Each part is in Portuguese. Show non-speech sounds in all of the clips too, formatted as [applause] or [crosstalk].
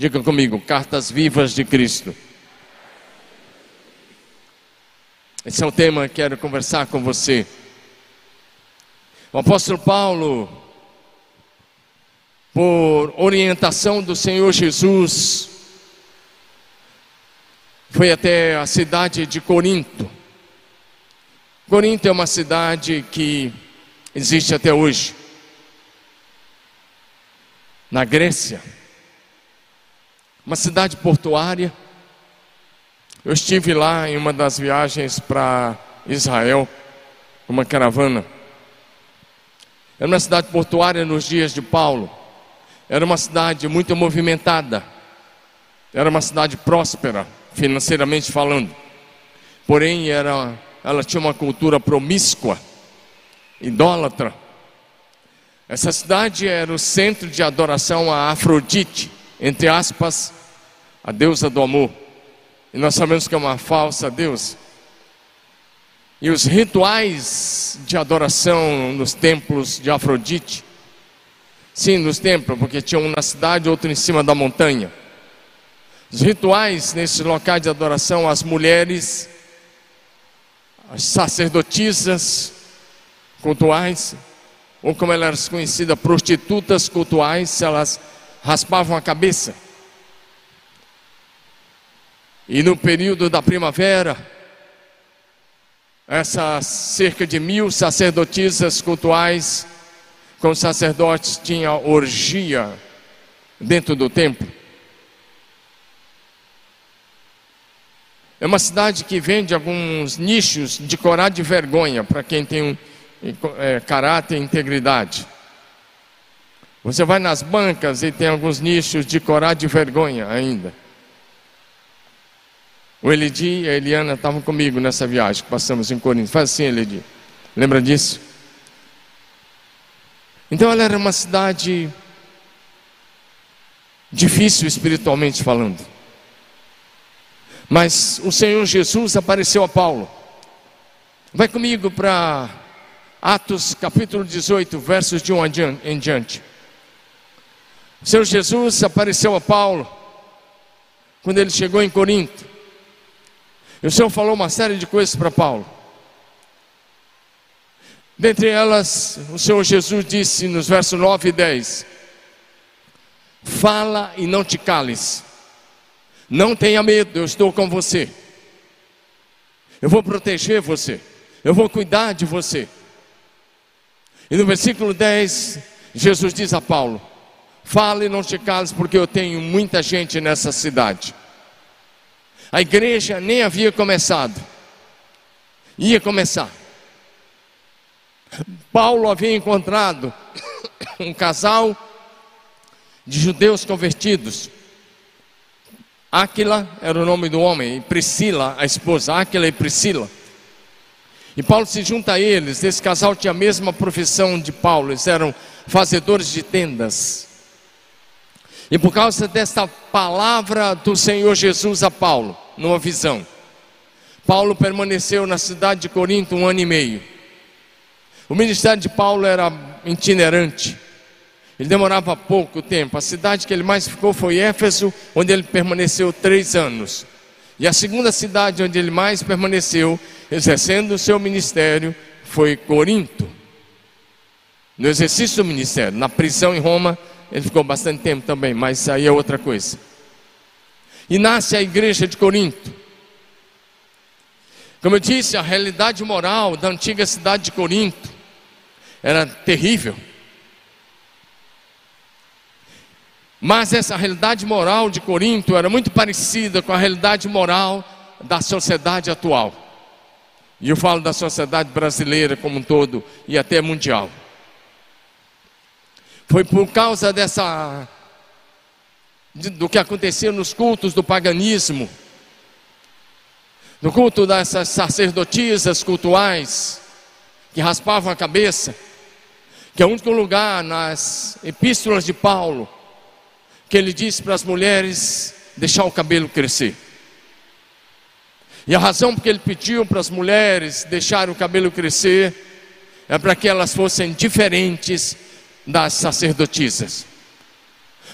Diga comigo, cartas vivas de Cristo. Esse é o tema que quero conversar com você. O apóstolo Paulo, por orientação do Senhor Jesus, foi até a cidade de Corinto. Corinto é uma cidade que existe até hoje. Na Grécia, uma cidade portuária. Eu estive lá em uma das viagens para Israel, uma caravana. Era uma cidade portuária nos dias de Paulo. Era uma cidade muito movimentada. Era uma cidade próspera, financeiramente falando. Porém, era, ela tinha uma cultura promíscua, idólatra. Essa cidade era o centro de adoração a Afrodite, entre aspas, a deusa do amor. E nós sabemos que é uma falsa deusa. E os rituais de adoração nos templos de Afrodite, sim, nos templos, porque tinha um na cidade, outro em cima da montanha. Os rituais nesses locais de adoração, as mulheres, as sacerdotisas cultuais, ou como elas eram conhecidas, prostitutas cultuais, elas raspavam a cabeça. E no período da primavera, essas cerca de mil sacerdotisas cultuais com sacerdotes tinha orgia dentro do templo. É uma cidade que vende alguns nichos de corar de vergonha para quem tem um é, caráter e integridade. Você vai nas bancas e tem alguns nichos de corar de vergonha ainda. O Elidi e a Eliana estavam comigo nessa viagem que passamos em Corinto. Faz assim, Elidi. Lembra disso? Então ela era uma cidade difícil espiritualmente falando. Mas o Senhor Jesus apareceu a Paulo. Vai comigo para Atos capítulo 18, versos de 1 em diante. O Senhor Jesus apareceu a Paulo quando ele chegou em Corinto. E o Senhor falou uma série de coisas para Paulo. Dentre elas, o Senhor Jesus disse nos versos 9 e 10: Fala e não te cales, não tenha medo, eu estou com você, eu vou proteger você, eu vou cuidar de você. E no versículo 10, Jesus diz a Paulo: Fala e não te cales, porque eu tenho muita gente nessa cidade. A igreja nem havia começado, ia começar. Paulo havia encontrado [coughs] um casal de judeus convertidos. Áquila era o nome do homem, e Priscila, a esposa, Áquila e Priscila. E Paulo se junta a eles. Esse casal tinha a mesma profissão de Paulo, eles eram fazedores de tendas. E por causa desta palavra do Senhor Jesus a Paulo, numa visão, Paulo permaneceu na cidade de Corinto um ano e meio. O ministério de Paulo era itinerante, ele demorava pouco tempo. A cidade que ele mais ficou foi Éfeso, onde ele permaneceu três anos. E a segunda cidade onde ele mais permaneceu, exercendo o seu ministério, foi Corinto. No exercício do ministério, na prisão em Roma, ele ficou bastante tempo também, mas aí é outra coisa. E nasce a igreja de Corinto. Como eu disse, a realidade moral da antiga cidade de Corinto era terrível. Mas essa realidade moral de Corinto era muito parecida com a realidade moral da sociedade atual. E eu falo da sociedade brasileira como um todo e até mundial. Foi por causa dessa do que acontecia nos cultos do paganismo, no culto dessas sacerdotisas cultuais que raspavam a cabeça, que é o único lugar nas epístolas de Paulo que ele disse para as mulheres deixar o cabelo crescer. E a razão porque ele pediu para as mulheres deixarem o cabelo crescer é para que elas fossem diferentes das sacerdotisas.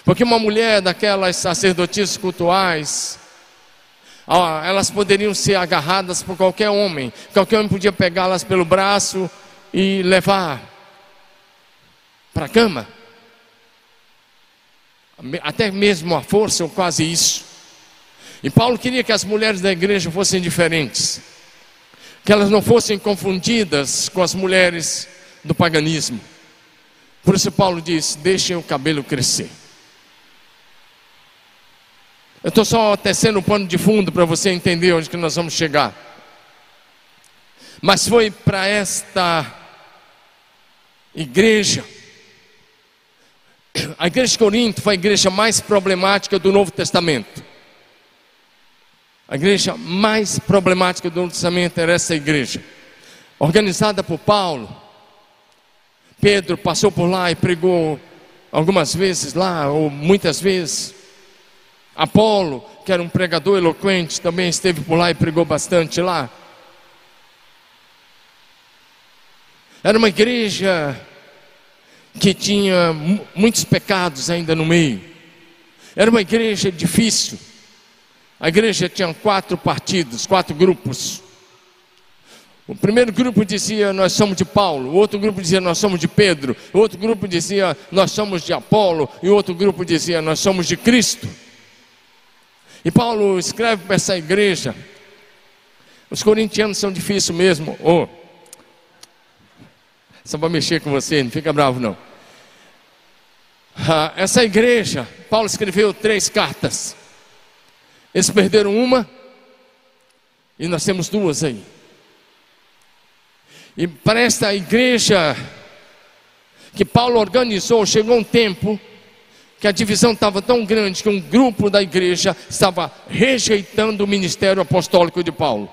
Porque uma mulher daquelas sacerdotisas cultuais, elas poderiam ser agarradas por qualquer homem, qualquer homem podia pegá-las pelo braço e levar para a cama, até mesmo a força ou quase isso. E Paulo queria que as mulheres da igreja fossem diferentes, que elas não fossem confundidas com as mulheres do paganismo. Por isso, Paulo diz: deixem o cabelo crescer. Eu estou só tecendo o pano de fundo para você entender onde que nós vamos chegar. Mas foi para esta igreja. A igreja de Corinto foi a igreja mais problemática do Novo Testamento. A igreja mais problemática do Novo Testamento era essa igreja, organizada por Paulo. Pedro passou por lá e pregou algumas vezes lá, ou muitas vezes. Apolo, que era um pregador eloquente, também esteve por lá e pregou bastante lá. Era uma igreja que tinha muitos pecados ainda no meio. Era uma igreja difícil. A igreja tinha quatro partidos, quatro grupos. O primeiro grupo dizia nós somos de Paulo, o outro grupo dizia nós somos de Pedro, o outro grupo dizia nós somos de Apolo, e o outro grupo dizia nós somos de Cristo. E Paulo escreve para essa igreja. Os corintianos são difíceis mesmo. Oh, só para mexer com você, não fica bravo não. Ah, essa igreja, Paulo escreveu três cartas. Eles perderam uma e nós temos duas aí. E para esta igreja que Paulo organizou, chegou um tempo que a divisão estava tão grande que um grupo da igreja estava rejeitando o ministério apostólico de Paulo.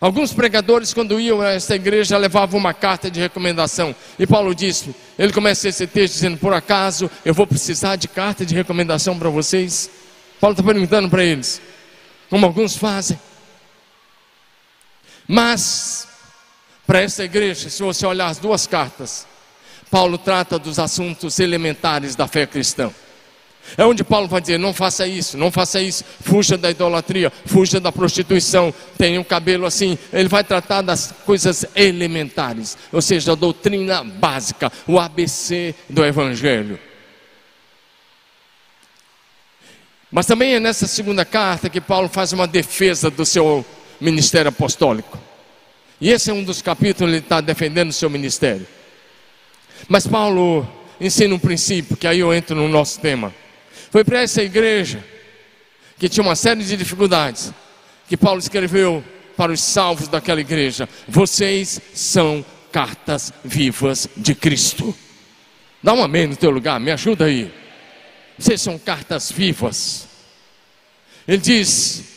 Alguns pregadores, quando iam a essa igreja, levavam uma carta de recomendação. E Paulo disse: ele começa esse texto dizendo: Por acaso eu vou precisar de carta de recomendação para vocês? Paulo está perguntando para eles, como alguns fazem. Mas, para essa igreja, se você olhar as duas cartas, Paulo trata dos assuntos elementares da fé cristã. É onde Paulo vai dizer: não faça isso, não faça isso, fuja da idolatria, fuja da prostituição, tenha um cabelo assim. Ele vai tratar das coisas elementares, ou seja, a doutrina básica, o ABC do Evangelho. Mas também é nessa segunda carta que Paulo faz uma defesa do seu ministério apostólico. E esse é um dos capítulos ele está defendendo o seu ministério. Mas Paulo ensina um princípio, que aí eu entro no nosso tema. Foi para essa igreja, que tinha uma série de dificuldades, que Paulo escreveu para os salvos daquela igreja: Vocês são cartas vivas de Cristo. Dá um amém no teu lugar, me ajuda aí. Vocês são cartas vivas. Ele diz: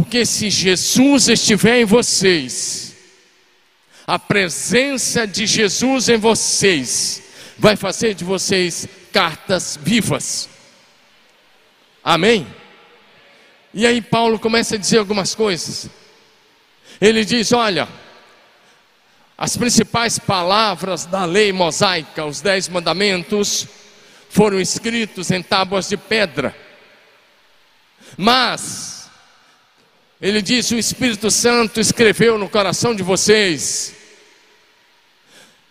Porque se Jesus estiver em vocês, a presença de Jesus em vocês vai fazer de vocês cartas vivas. Amém? E aí Paulo começa a dizer algumas coisas. Ele diz: Olha, as principais palavras da lei mosaica, os dez mandamentos, foram escritos em tábuas de pedra. Mas, ele diz: o Espírito Santo escreveu no coração de vocês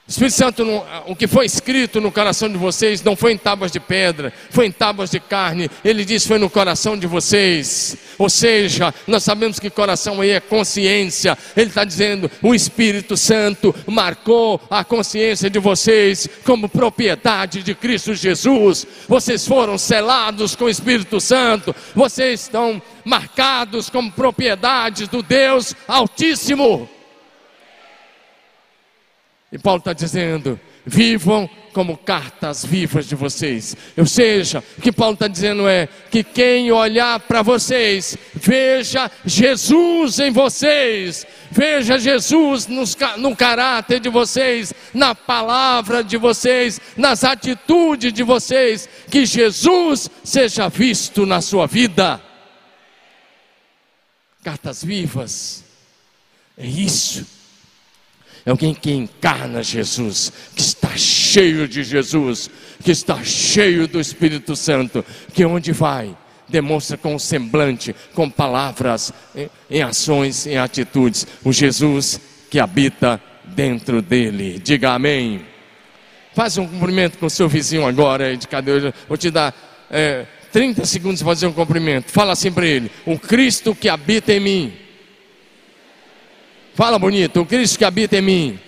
Espírito Santo, o que foi escrito no coração de vocês não foi em tábuas de pedra, foi em tábuas de carne. Ele disse foi no coração de vocês. Ou seja, nós sabemos que coração aí é consciência. Ele está dizendo: o Espírito Santo marcou a consciência de vocês como propriedade de Cristo Jesus. Vocês foram selados com o Espírito Santo. Vocês estão marcados como propriedades do Deus Altíssimo. E Paulo está dizendo: vivam como cartas vivas de vocês. Ou seja, o que Paulo está dizendo é que quem olhar para vocês, veja Jesus em vocês, veja Jesus nos, no caráter de vocês, na palavra de vocês, nas atitudes de vocês, que Jesus seja visto na sua vida. Cartas vivas, é isso é alguém que encarna Jesus, que está cheio de Jesus. que está cheio do Espírito Santo, que onde vai, demonstra com semblante, com palavras, em, em ações, em atitudes, o Jesus que habita dentro dele. Diga amém. Faz um cumprimento com o seu vizinho agora, de cadeira. Vou te dar é, 30 segundos para fazer um cumprimento. Fala assim para ele: O Cristo que habita em mim. Fala bonito: O Cristo que habita em mim.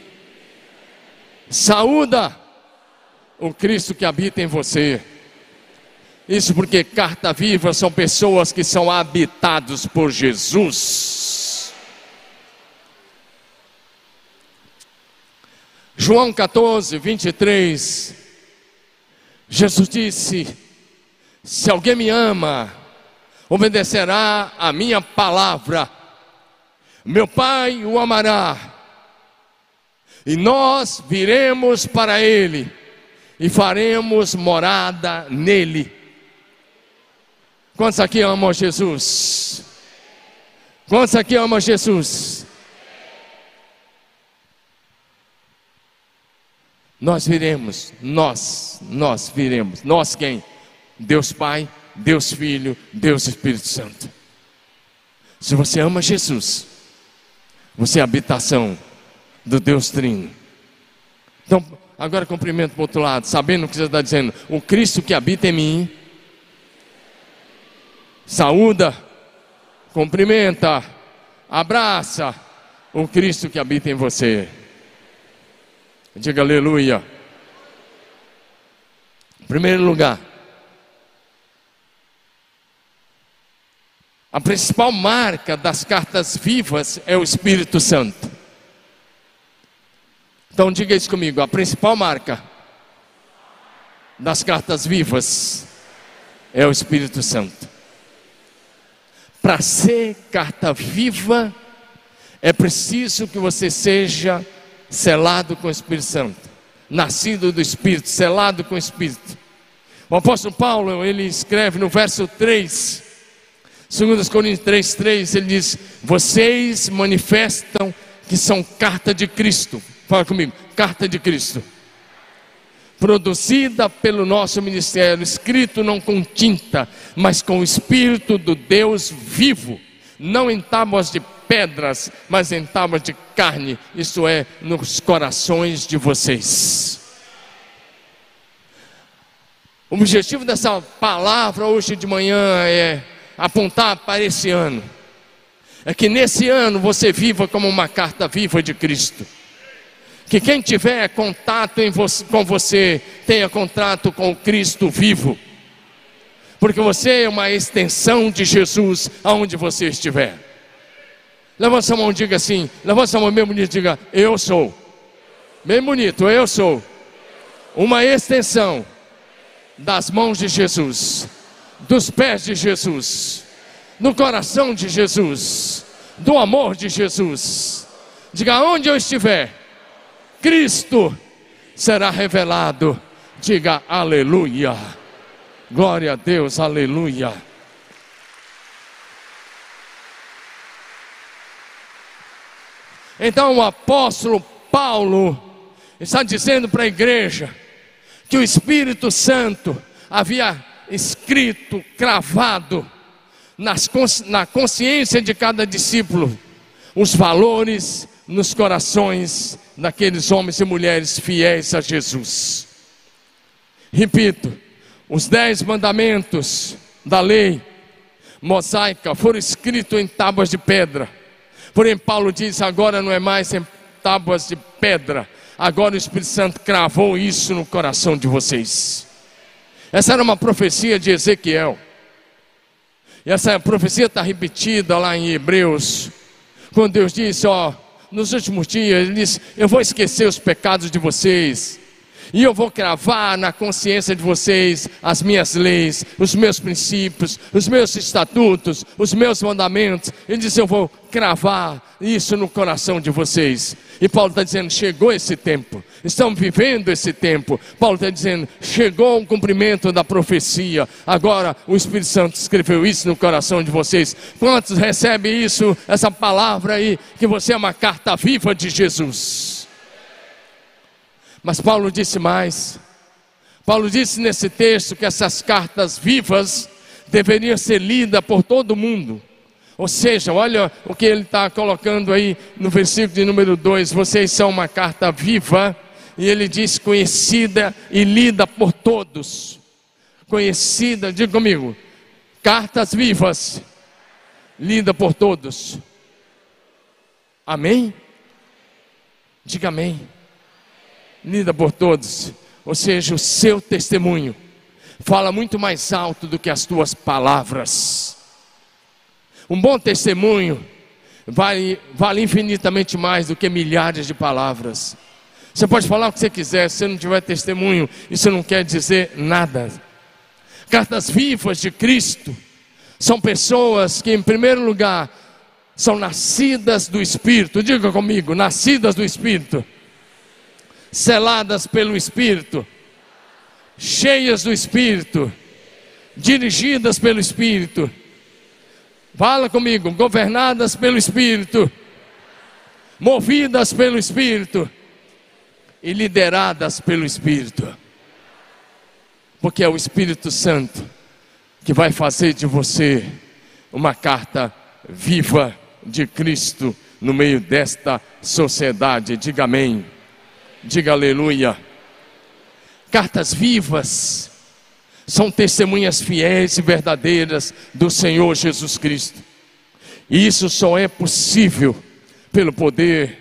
Saúda o Cristo que habita em você. Isso porque carta viva são pessoas que são habitados por Jesus. João 14, 23. Jesus disse: Se alguém me ama, obedecerá a minha palavra. Meu Pai o amará, e nós viremos para ele e faremos morada nele. Quantos aqui amam Jesus? Quantos aqui amam Jesus? Nós viremos, nós, nós viremos. Nós quem? Deus Pai, Deus Filho, Deus Espírito Santo. Se você ama Jesus, você é a habitação do Deus Trino. Então, agora cumprimento para o outro lado, sabendo o que você está dizendo. O Cristo que habita em mim saúda, cumprimenta, abraça o Cristo que habita em você. Diga aleluia. Primeiro lugar, a principal marca das cartas vivas é o Espírito Santo. Então diga isso comigo, a principal marca das cartas vivas é o Espírito Santo. Para ser carta viva, é preciso que você seja selado com o Espírito Santo, nascido do Espírito, selado com o Espírito. O apóstolo Paulo, ele escreve no verso 3, 2 Coríntios 3, 3, ele diz: Vocês manifestam que são carta de Cristo. Fala comigo, carta de Cristo produzida pelo nosso ministério, escrito não com tinta, mas com o Espírito do Deus vivo, não em tábuas de pedras, mas em tábuas de carne, isto é, nos corações de vocês. O objetivo dessa palavra hoje de manhã é apontar para esse ano. É que nesse ano você viva como uma carta viva de Cristo que quem tiver contato você, com você tenha contato com o Cristo vivo, porque você é uma extensão de Jesus aonde você estiver. Levanta sua mão e diga assim: levanta sua mão bem bonito diga: Eu sou. Bem bonito, eu sou. Uma extensão das mãos de Jesus, dos pés de Jesus, do coração de Jesus, do amor de Jesus. Diga onde eu estiver Cristo será revelado. Diga aleluia. Glória a Deus, aleluia. Então o apóstolo Paulo está dizendo para a igreja que o Espírito Santo havia escrito, cravado nas, na consciência de cada discípulo os valores nos corações daqueles homens e mulheres fiéis a Jesus. Repito, os dez mandamentos da lei mosaica foram escritos em tábuas de pedra. Porém, Paulo diz: agora não é mais em tábuas de pedra, agora o Espírito Santo cravou isso no coração de vocês. Essa era uma profecia de Ezequiel. E essa profecia está repetida lá em Hebreus, quando Deus disse: Ó, nos últimos dias, ele disse: Eu vou esquecer os pecados de vocês, e eu vou cravar na consciência de vocês as minhas leis, os meus princípios, os meus estatutos, os meus mandamentos. Ele disse: Eu vou cravar isso no coração de vocês. E Paulo está dizendo: chegou esse tempo, estamos vivendo esse tempo. Paulo está dizendo: chegou o cumprimento da profecia. Agora o Espírito Santo escreveu isso no coração de vocês. Quantos recebem isso, essa palavra aí, que você é uma carta viva de Jesus? Mas Paulo disse mais: Paulo disse nesse texto que essas cartas vivas deveriam ser lidas por todo mundo. Ou seja, olha o que ele está colocando aí no versículo de número 2: vocês são uma carta viva, e ele diz conhecida e lida por todos. Conhecida, diga comigo, cartas vivas, lida por todos. Amém? Diga amém. Lida por todos. Ou seja, o seu testemunho fala muito mais alto do que as tuas palavras. Um bom testemunho vale, vale infinitamente mais do que milhares de palavras. Você pode falar o que você quiser, se não tiver testemunho, isso não quer dizer nada. Cartas vivas de Cristo são pessoas que, em primeiro lugar, são nascidas do Espírito. Diga comigo: nascidas do Espírito, seladas pelo Espírito, cheias do Espírito, dirigidas pelo Espírito. Fala comigo: governadas pelo Espírito, movidas pelo Espírito e lideradas pelo Espírito. Porque é o Espírito Santo que vai fazer de você uma carta viva de Cristo no meio desta sociedade. Diga amém. Diga aleluia. Cartas vivas são testemunhas fiéis e verdadeiras do Senhor Jesus Cristo. E isso só é possível pelo poder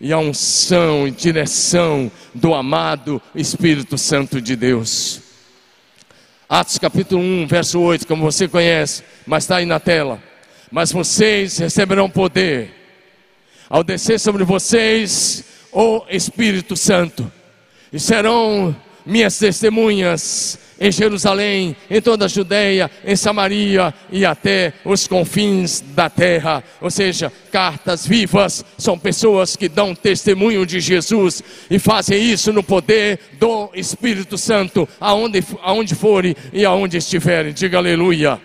e a unção e direção do amado Espírito Santo de Deus. Atos capítulo 1, verso 8, como você conhece, mas está aí na tela mas vocês receberão poder ao descer sobre vocês o Espírito Santo, e serão minhas testemunhas em Jerusalém, em toda a Judéia, em Samaria e até os confins da terra. Ou seja, cartas vivas são pessoas que dão testemunho de Jesus e fazem isso no poder do Espírito Santo, aonde, aonde forem e aonde estiverem. Diga aleluia.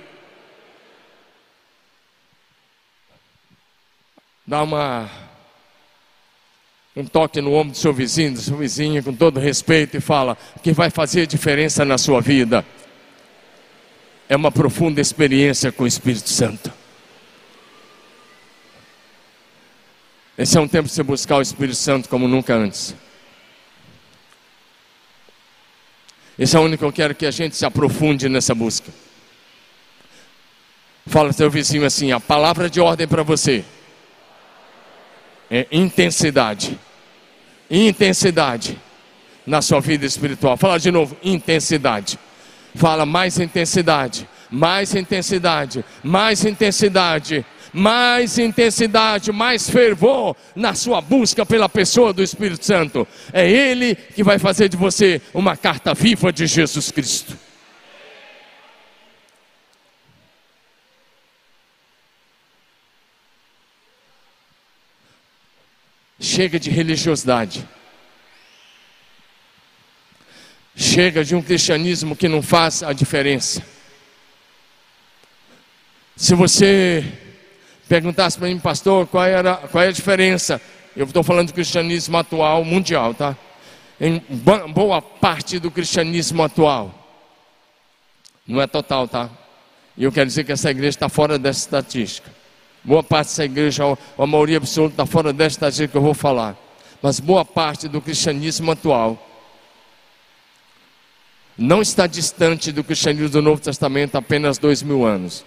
dá uma um toque no ombro do seu vizinho, do seu vizinho, com todo respeito, e fala: que vai fazer diferença na sua vida é uma profunda experiência com o Espírito Santo. Esse é um tempo de você buscar o Espírito Santo como nunca antes. Esse é o único que eu quero que a gente se aprofunde nessa busca. Fala seu vizinho assim: a palavra de ordem para você é intensidade. Intensidade na sua vida espiritual. Fala de novo, intensidade. Fala mais intensidade, mais intensidade, mais intensidade, mais intensidade, mais fervor na sua busca pela pessoa do Espírito Santo. É Ele que vai fazer de você uma carta viva de Jesus Cristo. Chega de religiosidade. Chega de um cristianismo que não faz a diferença. Se você perguntasse para mim, pastor, qual, era, qual é a diferença? Eu estou falando do cristianismo atual, mundial, tá? Em boa parte do cristianismo atual. Não é total, tá? E eu quero dizer que essa igreja está fora dessa estatística. Boa parte dessa igreja, a maioria absoluta está fora desta igreja que eu vou falar. Mas boa parte do cristianismo atual não está distante do cristianismo do Novo Testamento apenas dois mil anos.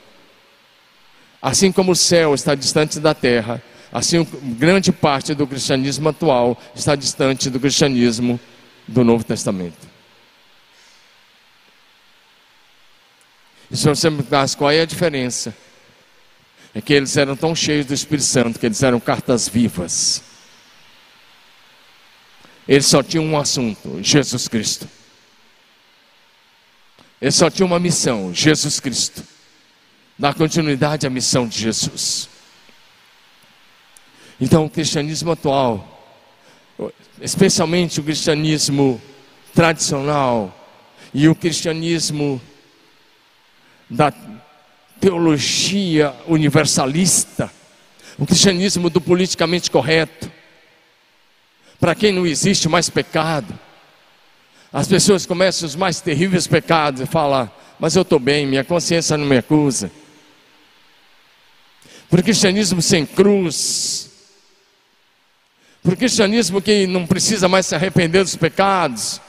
Assim como o céu está distante da terra, assim grande parte do cristianismo atual está distante do cristianismo do Novo Testamento. E se você me perguntasse qual é a diferença é que eles eram tão cheios do Espírito Santo que eles eram cartas vivas. Eles só tinham um assunto: Jesus Cristo. Eles só tinham uma missão: Jesus Cristo. Dar continuidade à missão de Jesus. Então, o cristianismo atual, especialmente o cristianismo tradicional e o cristianismo da teologia universalista, o cristianismo do politicamente correto, para quem não existe mais pecado, as pessoas começam os mais terríveis pecados e falam: Mas eu estou bem, minha consciência não me acusa. Por cristianismo sem cruz, por cristianismo que não precisa mais se arrepender dos pecados.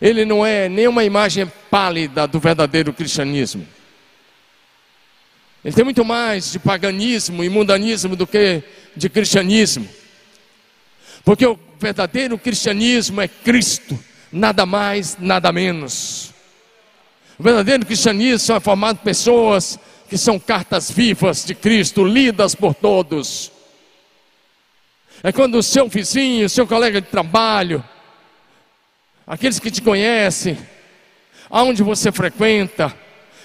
Ele não é nenhuma imagem pálida do verdadeiro cristianismo. Ele tem muito mais de paganismo e mundanismo do que de cristianismo. Porque o verdadeiro cristianismo é Cristo, nada mais, nada menos. O verdadeiro cristianismo é formado por pessoas que são cartas vivas de Cristo, lidas por todos. É quando o seu vizinho, o seu colega de trabalho, aqueles que te conhecem, aonde você frequenta,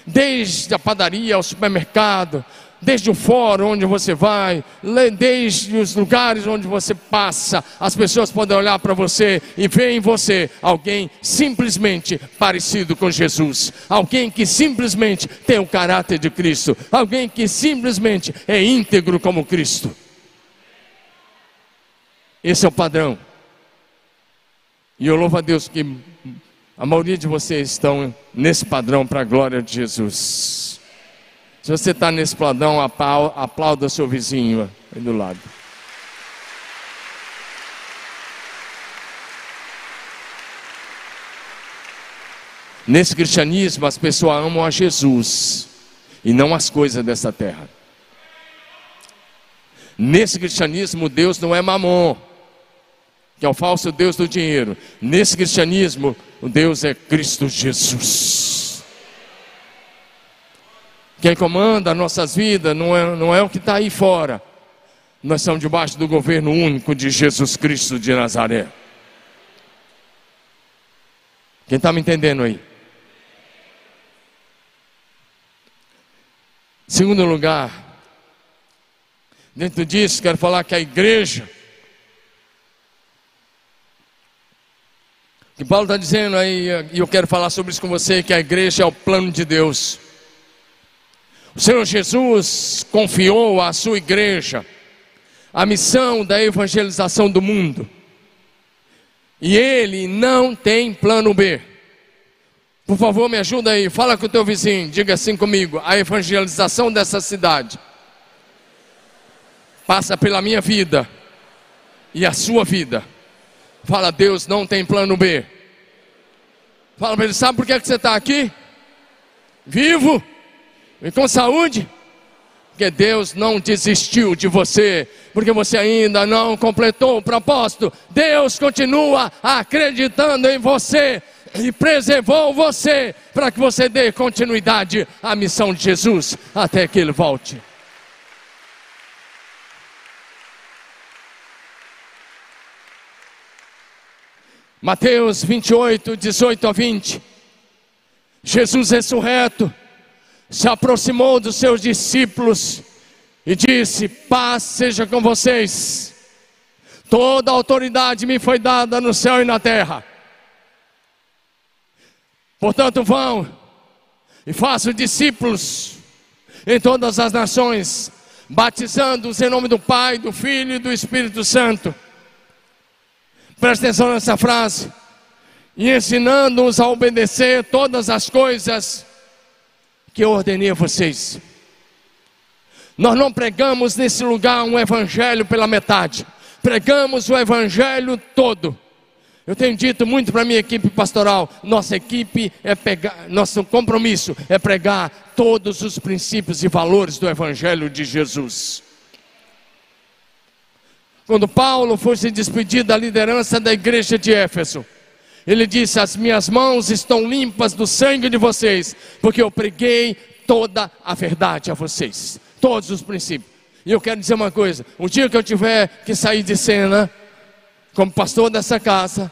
desde a padaria ao supermercado, desde o fórum onde você vai, desde os lugares onde você passa, as pessoas podem olhar para você e ver em você alguém simplesmente parecido com Jesus, alguém que simplesmente tem o caráter de Cristo, alguém que simplesmente é íntegro como Cristo. Esse é o padrão. E eu louvo a Deus que a maioria de vocês estão nesse padrão para a glória de Jesus. Se você está nesse padrão, aplauda seu vizinho aí do lado. Nesse cristianismo, as pessoas amam a Jesus e não as coisas dessa terra. Nesse cristianismo, Deus não é mamon que é o falso Deus do dinheiro. Nesse cristianismo, o Deus é Cristo Jesus. Quem comanda nossas vidas não é, não é o que está aí fora. Nós estamos debaixo do governo único de Jesus Cristo de Nazaré. Quem está me entendendo aí? Segundo lugar, dentro disso, quero falar que a igreja que Paulo está dizendo aí, e eu quero falar sobre isso com você, que a igreja é o plano de Deus. O Senhor Jesus confiou à sua igreja a missão da evangelização do mundo. E ele não tem plano B. Por favor, me ajuda aí, fala com o teu vizinho, diga assim comigo: a evangelização dessa cidade passa pela minha vida e a sua vida. Fala, Deus não tem plano B. Fala para ele, sabe por que, que você está aqui? Vivo e com saúde? Porque Deus não desistiu de você, porque você ainda não completou o propósito. Deus continua acreditando em você e preservou você para que você dê continuidade à missão de Jesus até que ele volte. Mateus 28, 18 a 20. Jesus ressurreto se aproximou dos seus discípulos e disse: Paz seja com vocês. Toda autoridade me foi dada no céu e na terra. Portanto, vão e façam discípulos em todas as nações, batizando-os em nome do Pai, do Filho e do Espírito Santo Presta atenção nessa frase. E ensinando-os a obedecer todas as coisas que eu ordenei a vocês. Nós não pregamos nesse lugar um evangelho pela metade. Pregamos o evangelho todo. Eu tenho dito muito para minha equipe pastoral, nossa equipe é pegar, nosso compromisso é pregar todos os princípios e valores do evangelho de Jesus. Quando Paulo foi se despedir da liderança da igreja de Éfeso, ele disse: As minhas mãos estão limpas do sangue de vocês, porque eu preguei toda a verdade a vocês, todos os princípios. E eu quero dizer uma coisa: o dia que eu tiver que sair de cena, como pastor dessa casa,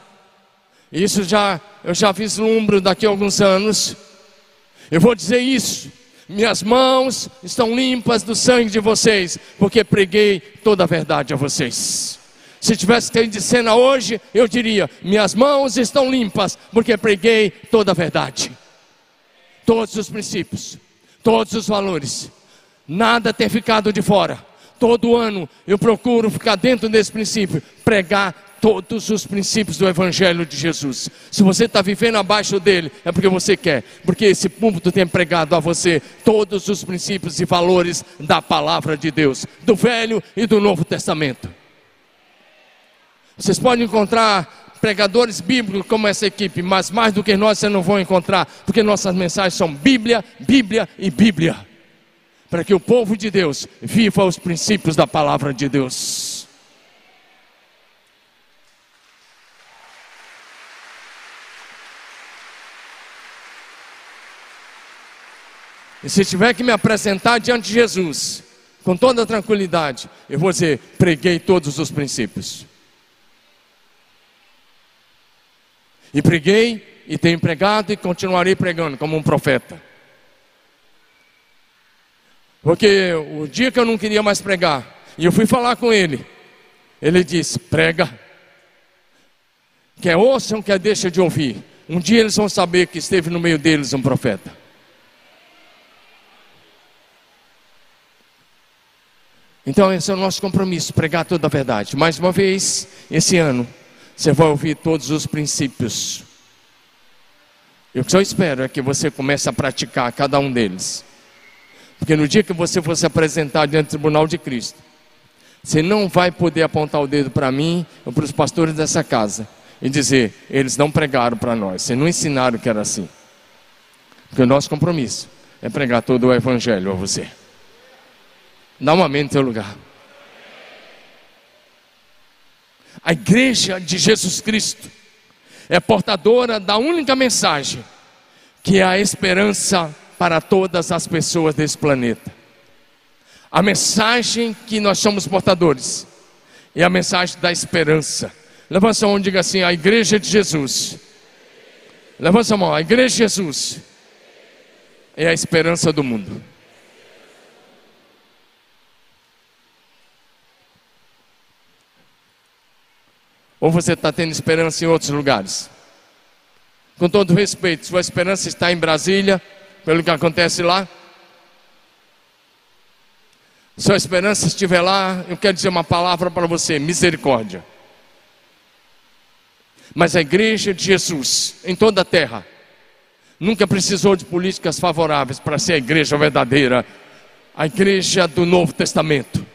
isso já eu já vislumbro daqui a alguns anos, eu vou dizer isso minhas mãos estão limpas do sangue de vocês, porque preguei toda a verdade a vocês. Se tivesse que de cena hoje, eu diria: minhas mãos estão limpas, porque preguei toda a verdade, todos os princípios, todos os valores, nada ter ficado de fora, todo ano eu procuro ficar dentro desse princípio, pregar todos os princípios do Evangelho de Jesus. Se você está vivendo abaixo dele, é porque você quer, porque esse púlpito tem pregado a você todos os princípios e valores da palavra de Deus, do Velho e do Novo Testamento. Vocês podem encontrar pregadores bíblicos como essa equipe, mas mais do que nós vocês não vão encontrar, porque nossas mensagens são Bíblia, Bíblia e Bíblia. Para que o povo de Deus viva os princípios da palavra de Deus. E se tiver que me apresentar diante de Jesus, com toda tranquilidade, eu vou dizer: preguei todos os princípios. E preguei, e tenho pregado, e continuarei pregando como um profeta. Porque o dia que eu não queria mais pregar, e eu fui falar com ele, ele disse: prega. Quer ouçam, quer deixa de ouvir. Um dia eles vão saber que esteve no meio deles um profeta. Então, esse é o nosso compromisso, pregar toda a verdade. Mais uma vez, esse ano, você vai ouvir todos os princípios. E o que eu espero é que você comece a praticar cada um deles. Porque no dia que você for se apresentar diante do tribunal de Cristo, você não vai poder apontar o dedo para mim ou para os pastores dessa casa e dizer, eles não pregaram para nós, vocês não ensinaram que era assim. Porque o nosso compromisso é pregar todo o evangelho a você. Dá um amém no teu lugar. A igreja de Jesus Cristo é portadora da única mensagem, que é a esperança para todas as pessoas desse planeta. A mensagem que nós somos portadores é a mensagem da esperança. Levanta a mão e diga assim: a igreja de Jesus. Levanta a mão, a igreja de Jesus é a esperança do mundo. Ou você está tendo esperança em outros lugares? Com todo respeito, sua esperança está em Brasília, pelo que acontece lá. Sua esperança estiver lá, eu quero dizer uma palavra para você: misericórdia. Mas a igreja de Jesus, em toda a terra, nunca precisou de políticas favoráveis para ser a igreja verdadeira, a igreja do Novo Testamento.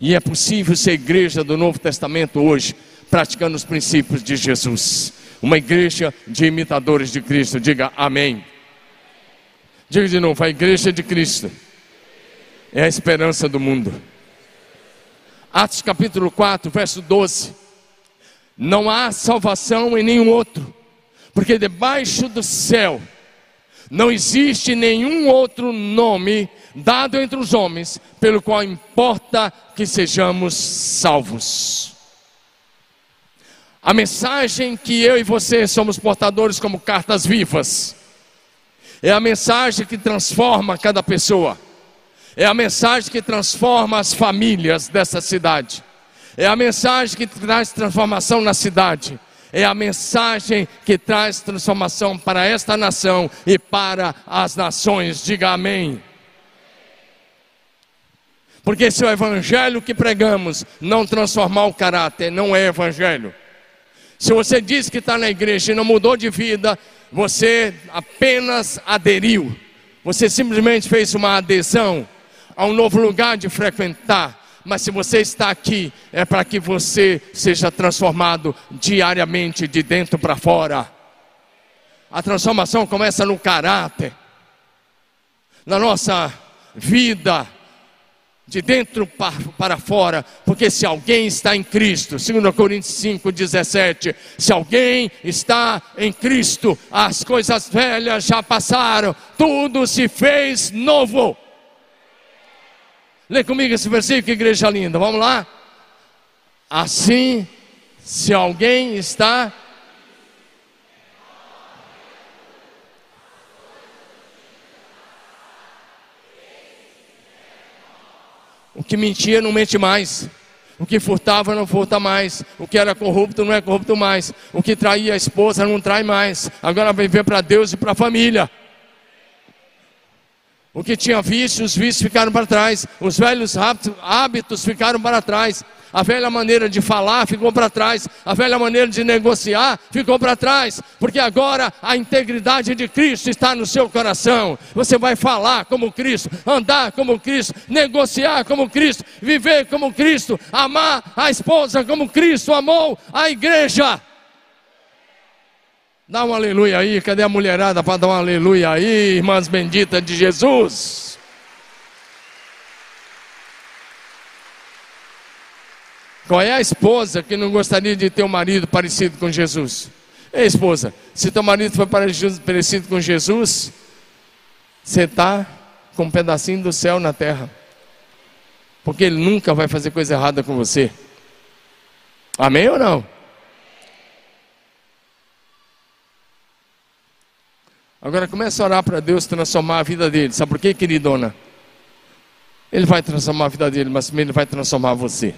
E é possível ser igreja do Novo Testamento hoje, praticando os princípios de Jesus. Uma igreja de imitadores de Cristo. Diga amém. Diga de novo: a igreja de Cristo é a esperança do mundo. Atos capítulo 4, verso 12. Não há salvação em nenhum outro, porque debaixo do céu não existe nenhum outro nome dado entre os homens, pelo qual importa que sejamos salvos. A mensagem que eu e você somos portadores como cartas vivas, é a mensagem que transforma cada pessoa, é a mensagem que transforma as famílias dessa cidade, é a mensagem que traz transformação na cidade é a mensagem que traz transformação para esta nação e para as nações. Diga amém. Porque se o evangelho que pregamos não transformar o caráter, não é evangelho. Se você diz que está na igreja e não mudou de vida, você apenas aderiu. Você simplesmente fez uma adesão a um novo lugar de frequentar mas se você está aqui, é para que você seja transformado diariamente, de dentro para fora. A transformação começa no caráter, na nossa vida, de dentro para fora, porque se alguém está em Cristo, 2 Coríntios 5, 17, se alguém está em Cristo, as coisas velhas já passaram, tudo se fez novo. Lê comigo esse versículo, igreja linda. Vamos lá? Assim, se alguém está. O que mentia não mente mais. O que furtava não furta mais. O que era corrupto não é corrupto mais. O que traía a esposa não trai mais. Agora vai ver para Deus e para a família. O que tinha vícios, os vícios ficaram para trás. Os velhos hábitos ficaram para trás. A velha maneira de falar ficou para trás, a velha maneira de negociar ficou para trás, porque agora a integridade de Cristo está no seu coração. Você vai falar como Cristo, andar como Cristo, negociar como Cristo, viver como Cristo, amar a esposa como Cristo amou a igreja. Dá um aleluia aí, cadê a mulherada para dar um aleluia aí, irmãs benditas de Jesus? Qual é a esposa que não gostaria de ter um marido parecido com Jesus? Ei, esposa, se teu marido for parecido com Jesus, você está com um pedacinho do céu na terra. Porque ele nunca vai fazer coisa errada com você. Amém ou não? Agora começa a orar para Deus transformar a vida dele. Sabe por quê, queridona? Ele vai transformar a vida dele, mas também ele vai transformar você.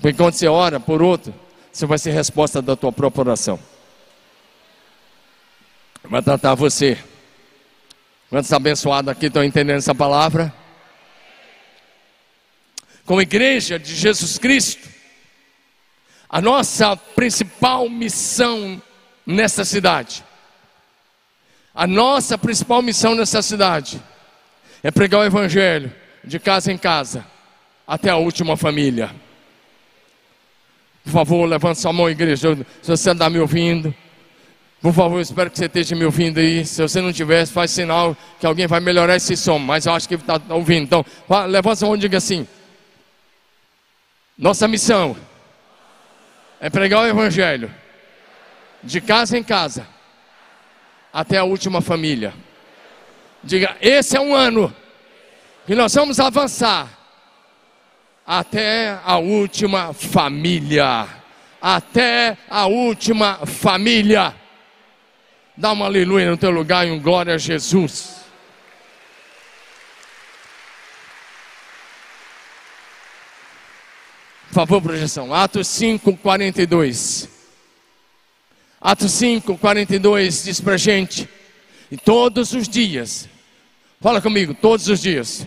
Porque quando você ora por outro, você vai ser resposta da tua própria oração. Vai tratar você. Quantos abençoados aqui estão entendendo essa palavra? Como igreja de Jesus Cristo, a nossa principal missão nessa cidade, a nossa principal missão nessa cidade é pregar o Evangelho de casa em casa até a última família. Por favor, levante sua mão, igreja. Se você está me ouvindo, por favor, espero que você esteja me ouvindo aí. Se você não tiver, faz sinal que alguém vai melhorar esse som. Mas eu acho que está ouvindo. Então, levante sua mão e diga assim: Nossa missão é pregar o Evangelho de casa em casa até a última família. Diga: Esse é um ano que nós vamos avançar até a última família. Até a última família. Dá uma aleluia no teu lugar e um glória a Jesus. Por favor, projeção. Atos 5, 42. Atos 5, 42 diz pra gente. E todos os dias. Fala comigo, todos os dias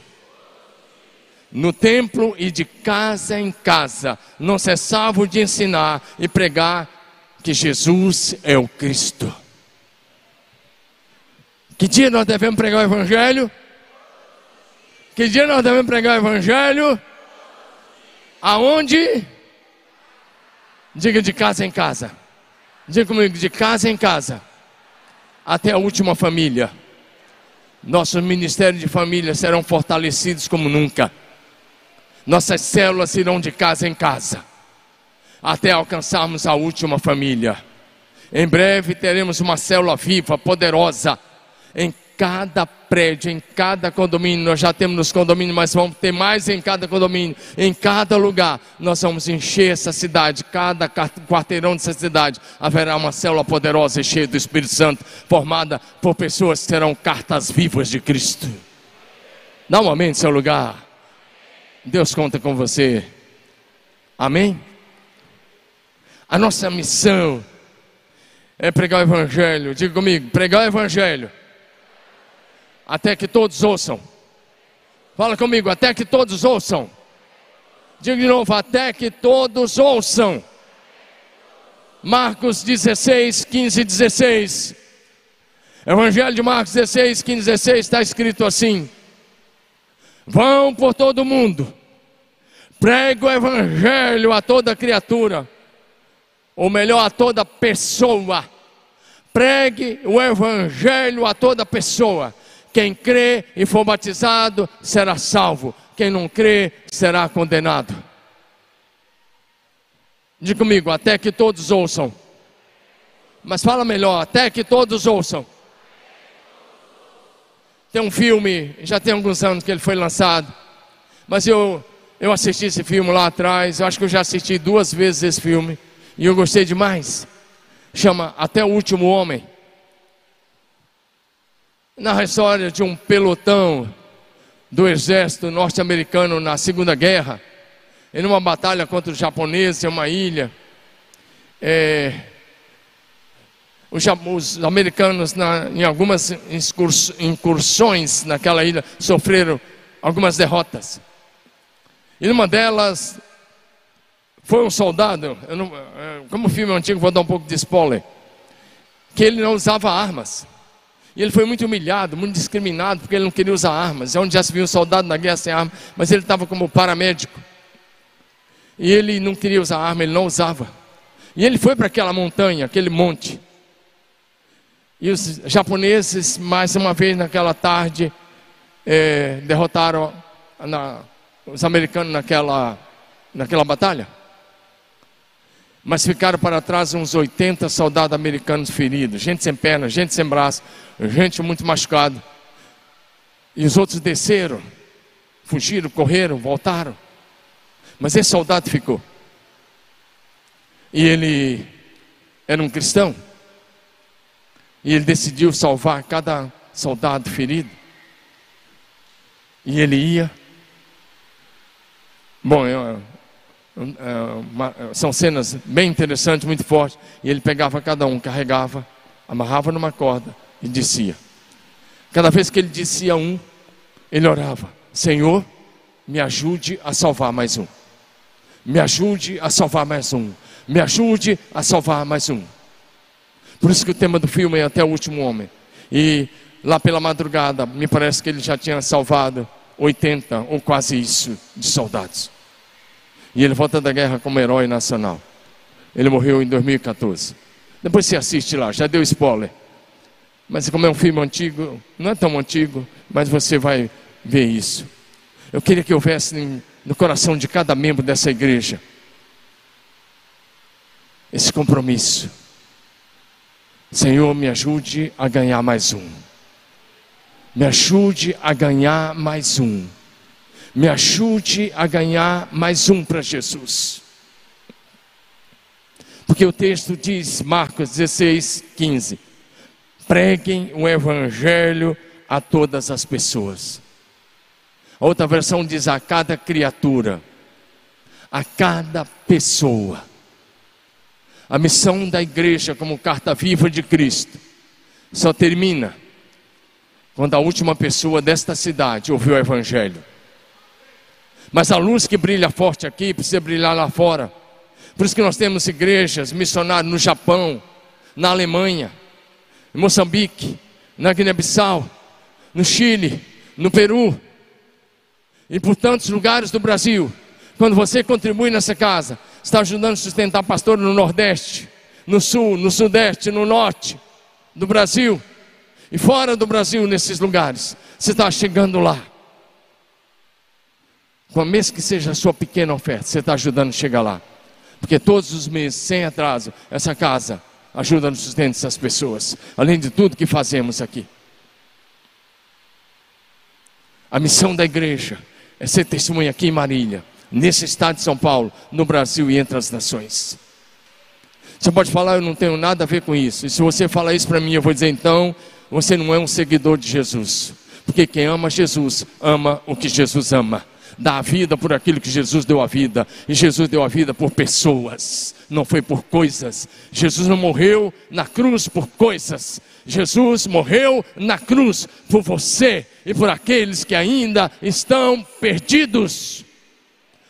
no templo e de casa em casa, não cessavam de ensinar e pregar que Jesus é o Cristo. Que dia nós devemos pregar o Evangelho? Que dia nós devemos pregar o Evangelho? Aonde? Diga de casa em casa. Diga comigo, de casa em casa. Até a última família. Nossos ministérios de família serão fortalecidos como nunca. Nossas células irão de casa em casa, até alcançarmos a última família. Em breve teremos uma célula viva, poderosa, em cada prédio, em cada condomínio. Nós já temos nos condomínios, mas vamos ter mais em cada condomínio, em cada lugar. Nós vamos encher essa cidade, cada quarteirão dessa cidade haverá uma célula poderosa e cheia do Espírito Santo, formada por pessoas que serão cartas vivas de Cristo. Dá um amém em seu lugar. Deus conta com você. Amém? A nossa missão é pregar o Evangelho. Diga comigo: pregar o Evangelho. Até que todos ouçam. Fala comigo: até que todos ouçam. Diga de novo: até que todos ouçam. Marcos 16, 15 e 16. Evangelho de Marcos 16, 15 e 16 está escrito assim: Vão por todo o mundo, pregue o evangelho a toda criatura, ou melhor, a toda pessoa. Pregue o evangelho a toda pessoa. Quem crê e for batizado será salvo. Quem não crê será condenado. Diga comigo, até que todos ouçam. Mas fala melhor, até que todos ouçam. Tem um filme, já tem alguns anos que ele foi lançado, mas eu, eu assisti esse filme lá atrás, eu acho que eu já assisti duas vezes esse filme, e eu gostei demais. Chama Até o Último Homem. Na história de um pelotão do exército norte-americano na Segunda Guerra, em uma batalha contra os japoneses em uma ilha. É, os, os americanos, na, em algumas incursões naquela ilha, sofreram algumas derrotas. E numa delas, foi um soldado, não, é, como o filme é antigo, vou dar um pouco de spoiler, que ele não usava armas. E ele foi muito humilhado, muito discriminado, porque ele não queria usar armas. É onde já se viu um soldado na guerra sem arma, mas ele estava como paramédico. E ele não queria usar arma, ele não usava. E ele foi para aquela montanha, aquele monte. E os japoneses, mais uma vez naquela tarde, é, derrotaram na, os americanos naquela, naquela batalha. Mas ficaram para trás uns 80 soldados americanos feridos, gente sem perna, gente sem braço, gente muito machucada. E os outros desceram, fugiram, correram, voltaram. Mas esse soldado ficou. E ele era um cristão. E ele decidiu salvar cada soldado ferido. E ele ia. Bom, é, são cenas bem interessantes, muito fortes. E ele pegava cada um, carregava, amarrava numa corda e descia. Cada vez que ele descia um, ele orava: Senhor, me ajude a salvar mais um. Me ajude a salvar mais um. Me ajude a salvar mais um. Por isso que o tema do filme é Até o Último Homem. E lá pela madrugada, me parece que ele já tinha salvado 80 ou quase isso de soldados. E ele volta da guerra como herói nacional. Ele morreu em 2014. Depois você assiste lá, já deu spoiler. Mas como é um filme antigo, não é tão antigo, mas você vai ver isso. Eu queria que houvesse no coração de cada membro dessa igreja esse compromisso. Senhor, me ajude a ganhar mais um. Me ajude a ganhar mais um me ajude a ganhar mais um para Jesus. Porque o texto diz, Marcos 16, 15: preguem o Evangelho a todas as pessoas. A outra versão diz a cada criatura, a cada pessoa. A missão da igreja, como carta viva de Cristo, só termina quando a última pessoa desta cidade ouviu o Evangelho. Mas a luz que brilha forte aqui precisa brilhar lá fora. Por isso que nós temos igrejas, missionários no Japão, na Alemanha, em Moçambique, na Guiné-Bissau, no Chile, no Peru e por tantos lugares do Brasil. Quando você contribui nessa casa, está ajudando a sustentar pastor no Nordeste, no Sul, no Sudeste, no Norte do Brasil e fora do Brasil, nesses lugares. Você está chegando lá. Com mesmo que seja a sua pequena oferta, você está ajudando a chegar lá. Porque todos os meses, sem atraso, essa casa ajuda no sustento dessas pessoas. Além de tudo que fazemos aqui. A missão da igreja é ser testemunha aqui em Marília, nesse estado de São Paulo, no Brasil e entre as nações. Você pode falar, eu não tenho nada a ver com isso. E se você falar isso para mim, eu vou dizer então, você não é um seguidor de Jesus. Porque quem ama Jesus, ama o que Jesus ama dá a vida por aquilo que Jesus deu a vida. E Jesus deu a vida por pessoas, não foi por coisas. Jesus não morreu na cruz por coisas. Jesus morreu na cruz por você e por aqueles que ainda estão perdidos.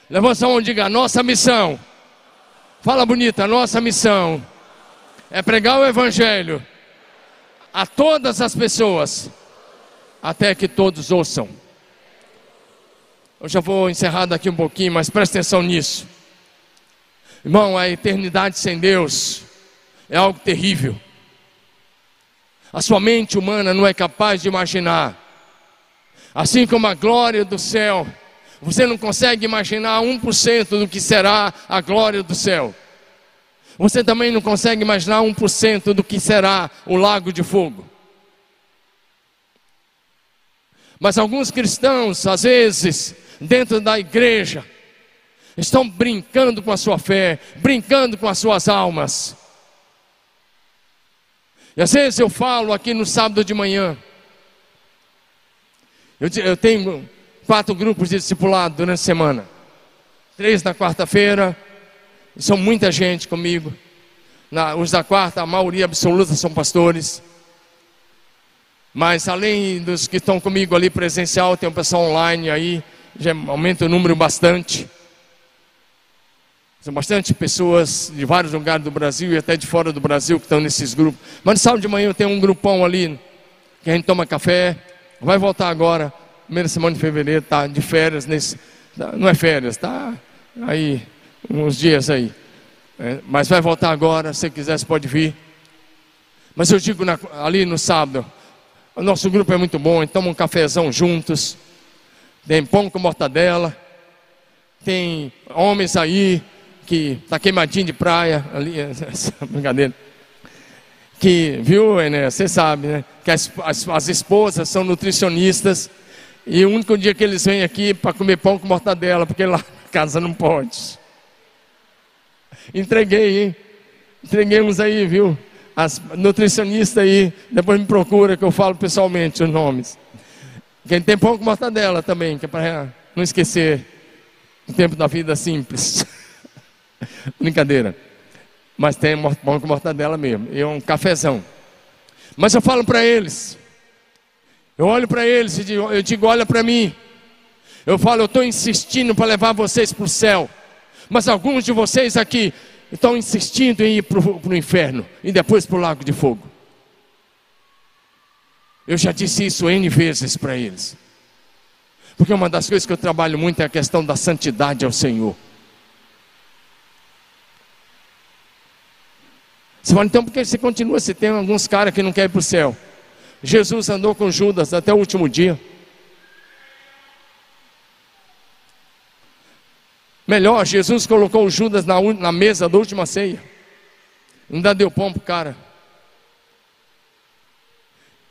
Levanta a mão e diga: nossa missão. Fala bonita, nossa missão é pregar o Evangelho a todas as pessoas, até que todos ouçam. Eu já vou encerrar daqui um pouquinho, mas presta atenção nisso. Irmão, a eternidade sem Deus é algo terrível. A sua mente humana não é capaz de imaginar. Assim como a glória do céu, você não consegue imaginar 1% do que será a glória do céu. Você também não consegue imaginar 1% do que será o lago de fogo. Mas alguns cristãos, às vezes, dentro da igreja estão brincando com a sua fé, brincando com as suas almas. E às vezes eu falo aqui no sábado de manhã, eu, eu tenho quatro grupos de discipulado durante a semana, três na quarta-feira, são muita gente comigo. Na, os da quarta, a maioria absoluta são pastores. Mas além dos que estão comigo ali presencial, tem um pessoal online aí, já aumenta o número bastante. São bastante pessoas de vários lugares do Brasil e até de fora do Brasil que estão nesses grupos. Mas no sábado de manhã tem um grupão ali que a gente toma café. Vai voltar agora, primeira semana de fevereiro, tá de férias nesse. Não é férias, tá aí uns dias aí. É, mas vai voltar agora, se quiser, você pode vir. Mas eu digo na, ali no sábado, o nosso grupo é muito bom, toma um cafezão juntos. Tem pão com mortadela. Tem homens aí que está queimadinho de praia, ali, [laughs] brincadeira. Que, viu, Ené, você sabe, né? Que as, as, as, esposas são nutricionistas e o único dia que eles vêm aqui para comer pão com mortadela, porque lá na casa não pode. Entreguei, hein? Entreguei uns aí, viu? As nutricionistas aí, depois me procura que eu falo pessoalmente os nomes. Quem tem pão com mortadela também, que é para não esquecer o tempo da vida simples. [laughs] Brincadeira. Mas tem pão com mortadela mesmo. E um cafezão. Mas eu falo para eles. Eu olho para eles e digo, eu digo, olha para mim. Eu falo, eu estou insistindo para levar vocês para o céu. Mas alguns de vocês aqui estão insistindo em ir para o inferno e depois para o lago de fogo. Eu já disse isso N vezes para eles. Porque uma das coisas que eu trabalho muito é a questão da santidade ao Senhor. Você fala, então por que você continua? Se tem alguns caras que não querem ir para o céu. Jesus andou com Judas até o último dia. Melhor, Jesus colocou Judas na, na mesa da última ceia. Ainda deu pão para o cara.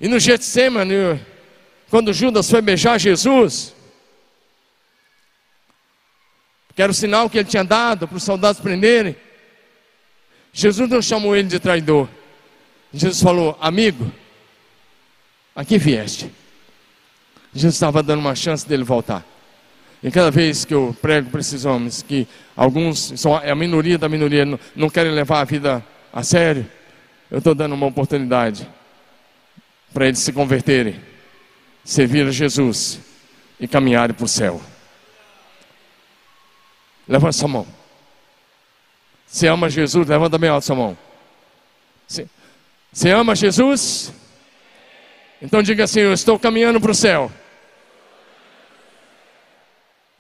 E no Getsemane, quando Judas foi beijar Jesus, que era o sinal que ele tinha dado para os soldados prenderem, Jesus não chamou ele de traidor. Jesus falou: Amigo, aqui vieste. Jesus estava dando uma chance dele voltar. E cada vez que eu prego para esses homens, que alguns são é a minoria da minoria, não, não querem levar a vida a sério, eu estou dando uma oportunidade para eles se converterem, servir a Jesus e caminharem para o céu. Levanta sua mão. Você ama Jesus? Levanta bem alto sua mão. Você ama Jesus? Então diga assim: Eu estou caminhando para o céu.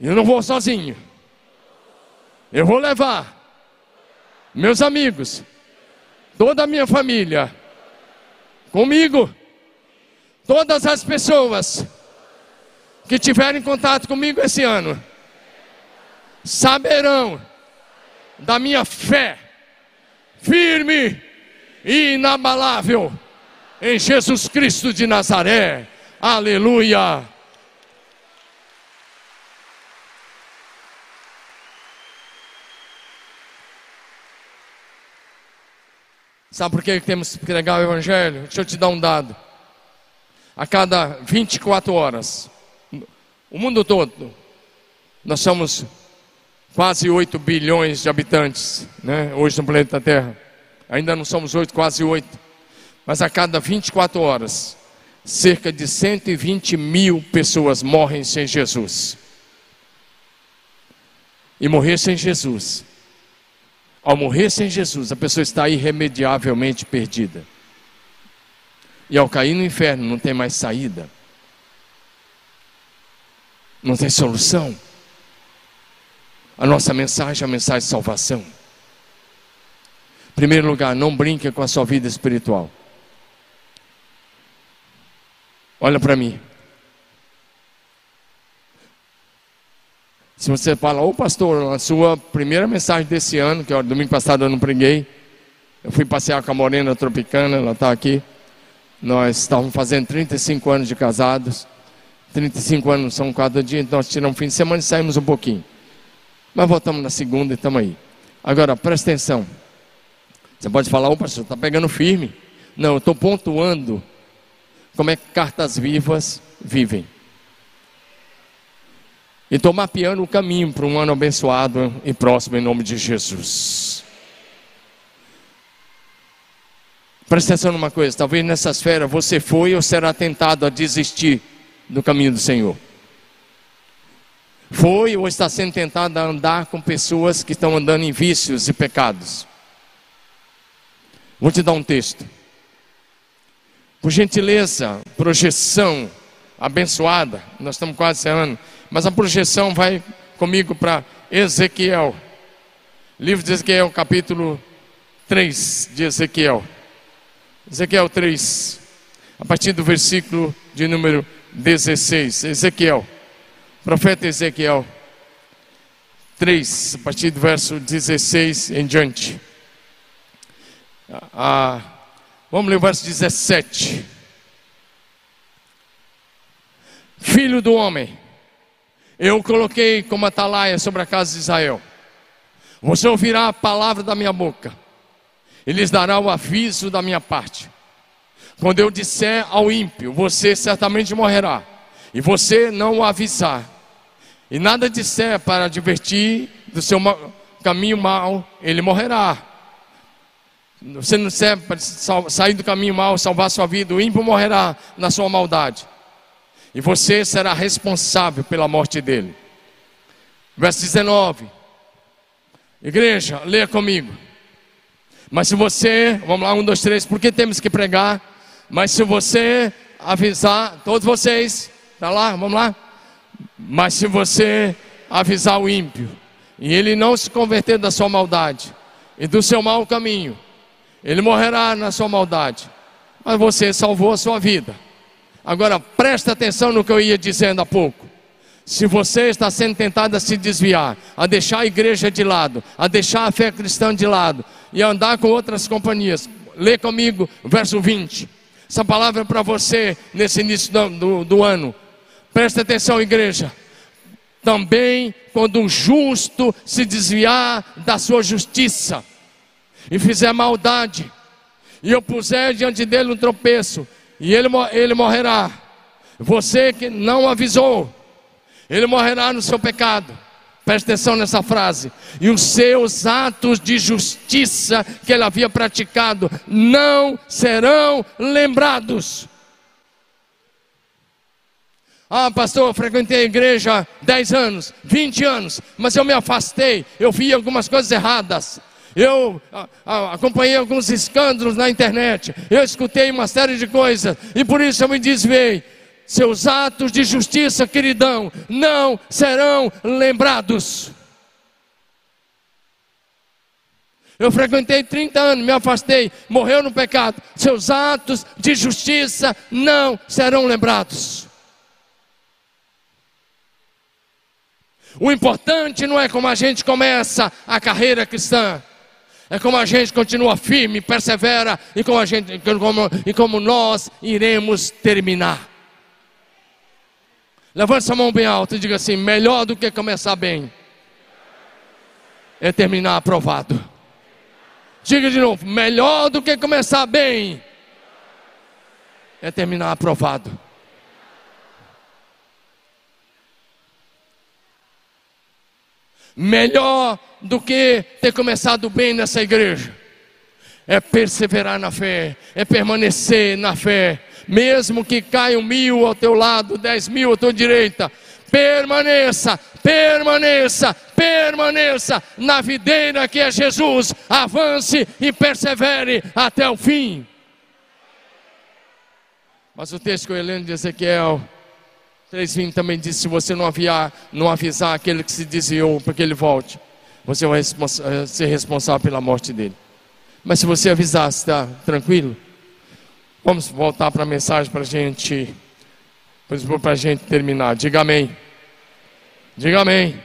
Eu não vou sozinho. Eu vou levar meus amigos, toda a minha família, comigo, todas as pessoas que tiverem contato comigo esse ano, saberão da minha fé firme e inabalável em Jesus Cristo de Nazaré. Aleluia. Sabe por que temos que pregar o Evangelho? Deixa eu te dar um dado. A cada 24 horas, o mundo todo, nós somos quase 8 bilhões de habitantes, né, hoje no planeta Terra. Ainda não somos 8, quase 8. Mas a cada 24 horas, cerca de 120 mil pessoas morrem sem Jesus. E morrer sem Jesus. Ao morrer sem Jesus, a pessoa está irremediavelmente perdida. E ao cair no inferno, não tem mais saída. Não tem solução. A nossa mensagem é a mensagem de salvação. Em primeiro lugar, não brinque com a sua vida espiritual. Olha para mim. Se você fala, ô pastor, a sua primeira mensagem desse ano, que é domingo passado eu não preguei, eu fui passear com a Morena Tropicana, ela está aqui. Nós estávamos fazendo 35 anos de casados. 35 anos são quatro dias, então nós tiramos um fim de semana e saímos um pouquinho. Mas voltamos na segunda e estamos aí. Agora, presta atenção. Você pode falar, ô pastor, está pegando firme. Não, eu estou pontuando como é que cartas vivas vivem. Estou mapeando o caminho para um ano abençoado e próximo em nome de Jesus. Presta atenção numa coisa: talvez nessa esfera você foi ou será tentado a desistir do caminho do Senhor. Foi ou está sendo tentado a andar com pessoas que estão andando em vícios e pecados. Vou te dar um texto. Por gentileza, projeção abençoada. Nós estamos quase encerrando. Mas a projeção vai comigo para Ezequiel. Livro de Ezequiel, capítulo 3 de Ezequiel. Ezequiel 3, a partir do versículo de número 16. Ezequiel, profeta Ezequiel 3, a partir do verso 16 em diante. Ah, vamos ler o verso 17. Filho do homem, eu coloquei como atalaia sobre a casa de Israel. Você ouvirá a palavra da minha boca, e lhes dará o aviso da minha parte. Quando eu disser ao ímpio, você certamente morrerá, e você não o avisar, e nada disser para advertir do seu caminho mau, ele morrerá. Você não serve para sair do caminho mau, salvar sua vida, o ímpio morrerá na sua maldade. E você será responsável pela morte dele. Verso 19. Igreja, leia comigo. Mas se você, vamos lá, um, dois, três, por que temos que pregar? Mas se você avisar, todos vocês, tá lá, vamos lá. Mas se você avisar o ímpio, e ele não se converter da sua maldade e do seu mau caminho, ele morrerá na sua maldade, mas você salvou a sua vida. Agora presta atenção no que eu ia dizendo há pouco. Se você está sendo tentado a se desviar, a deixar a igreja de lado, a deixar a fé cristã de lado e andar com outras companhias, lê comigo verso 20. Essa palavra é para você nesse início do, do, do ano. Presta atenção, igreja. Também quando um justo se desviar da sua justiça e fizer maldade, e eu puser diante dele um tropeço, e ele, ele morrerá. Você que não avisou, ele morrerá no seu pecado. Preste atenção nessa frase. E os seus atos de justiça que ele havia praticado não serão lembrados. Ah, pastor, eu frequentei a igreja 10 anos, 20 anos, mas eu me afastei, eu vi algumas coisas erradas. Eu a, a, acompanhei alguns escândalos na internet. Eu escutei uma série de coisas. E por isso eu me desviei. Seus atos de justiça, queridão, não serão lembrados. Eu frequentei 30 anos, me afastei, morreu no pecado. Seus atos de justiça não serão lembrados. O importante não é como a gente começa a carreira cristã. É como a gente continua firme, persevera e como, a gente, como, e como nós iremos terminar. Levante sua mão bem alta e diga assim: melhor do que começar bem é terminar aprovado. Diga de novo: melhor do que começar bem é terminar aprovado. Melhor do que ter começado bem nessa igreja. É perseverar na fé, é permanecer na fé, mesmo que caiam mil ao teu lado, dez mil à tua direita, permaneça, permaneça, permaneça na videira que é Jesus, avance e persevere até o fim. Mas o texto que eu lendo de Ezequiel 3,20 também diz: se você não, aviar, não avisar aquele que se desviou para que ele volte, você vai eh, ser responsável pela morte dele. Mas se você avisar, está tranquilo? Vamos voltar para a mensagem para a gente, para a gente terminar. Diga amém. Diga amém.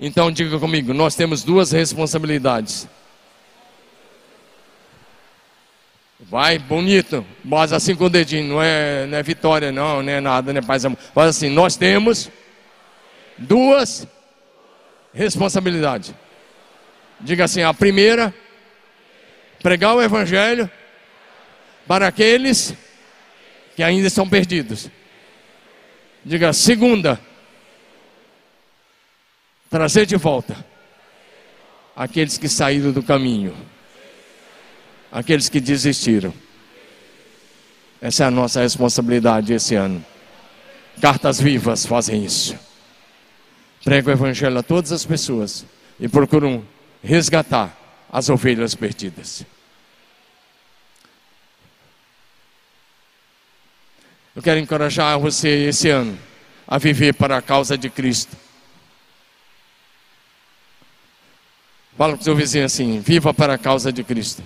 Então diga comigo, nós temos duas responsabilidades. Vai, bonito. Mas assim com o dedinho, não é, não é vitória, não, não é nada, né, paz amor. Faz assim, nós temos duas responsabilidades. Diga assim, a primeira, pregar o evangelho para aqueles que ainda estão perdidos. Diga, segunda, trazer de volta aqueles que saíram do caminho aqueles que desistiram. Essa é a nossa responsabilidade esse ano. Cartas vivas fazem isso. Prega o evangelho a todas as pessoas e procuram resgatar as ovelhas perdidas. Eu quero encorajar você esse ano a viver para a causa de Cristo. Fala para o seu vizinho assim: viva para a causa de Cristo.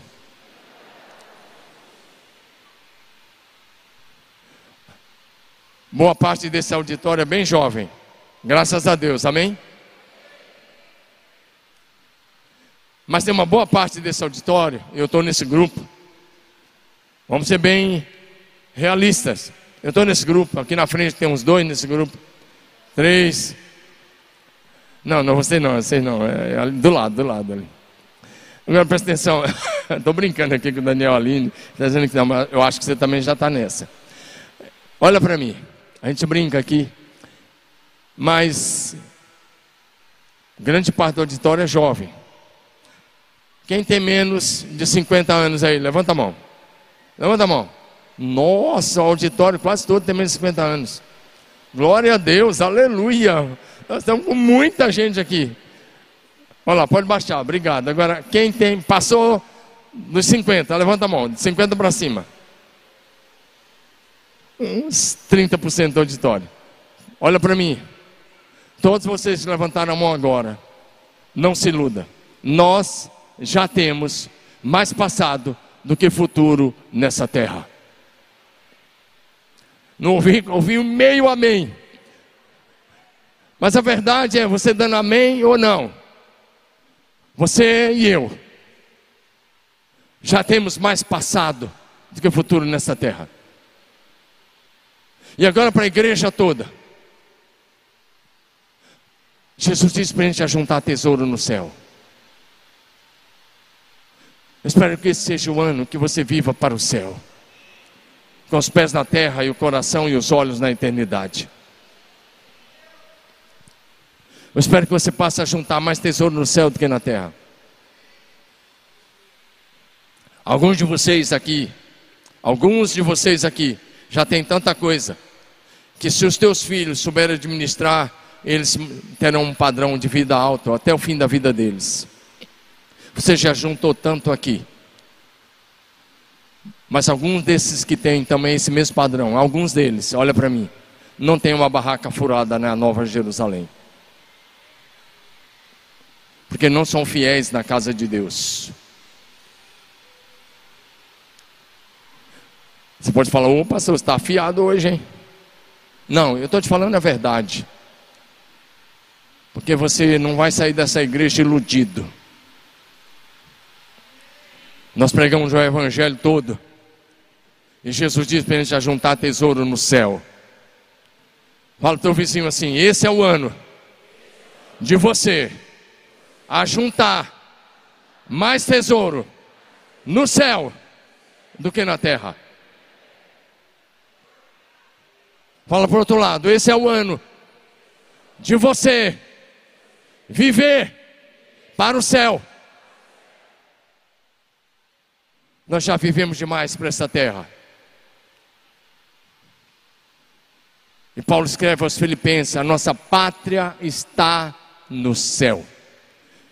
Boa parte desse auditório é bem jovem. Graças a Deus, amém? Mas tem uma boa parte desse auditório, eu estou nesse grupo. Vamos ser bem realistas. Eu estou nesse grupo, aqui na frente tem uns dois nesse grupo. Três. Não, não, você não, você não. É, é do lado, do lado ali. Agora presta atenção. [laughs] Estou brincando aqui com o Daniel Aline. Está dizendo que não, mas eu acho que você também já está nessa. Olha para mim. A gente brinca aqui, mas grande parte do auditório é jovem. Quem tem menos de 50 anos aí? Levanta a mão. Levanta a mão. Nossa, o auditório quase todo tem menos de 50 anos. Glória a Deus, aleluia. Nós estamos com muita gente aqui. Olha lá, pode baixar, obrigado. Agora, quem tem, passou dos 50, levanta a mão, de 50 para cima uns 30% do auditório. Olha para mim. Todos vocês levantaram a mão agora, não se iluda. Nós já temos mais passado do que futuro nessa terra. Não ouvi, ouvi um meio amém. Mas a verdade é você dando amém ou não. Você e eu já temos mais passado do que futuro nessa terra. E agora para a igreja toda. Jesus disse para a gente juntar tesouro no céu. Eu espero que esse seja o ano que você viva para o céu. Com os pés na terra e o coração e os olhos na eternidade. Eu espero que você passe a juntar mais tesouro no céu do que na terra. Alguns de vocês aqui, alguns de vocês aqui já têm tanta coisa que se os teus filhos souberem administrar, eles terão um padrão de vida alto até o fim da vida deles. Você já juntou tanto aqui. Mas alguns desses que têm também esse mesmo padrão, alguns deles, olha para mim, não tem uma barraca furada na Nova Jerusalém. Porque não são fiéis na casa de Deus. Você pode falar, ô pastor, você está afiado hoje, hein? Não, eu estou te falando a verdade. Porque você não vai sair dessa igreja iludido. Nós pregamos o evangelho todo. E Jesus diz para a gente juntar tesouro no céu. Fala para o teu vizinho assim: esse é o ano de você a juntar mais tesouro no céu do que na terra. Fala para o outro lado: esse é o ano de você viver para o céu. Nós já vivemos demais para essa terra. E Paulo escreve aos Filipenses: a nossa pátria está no céu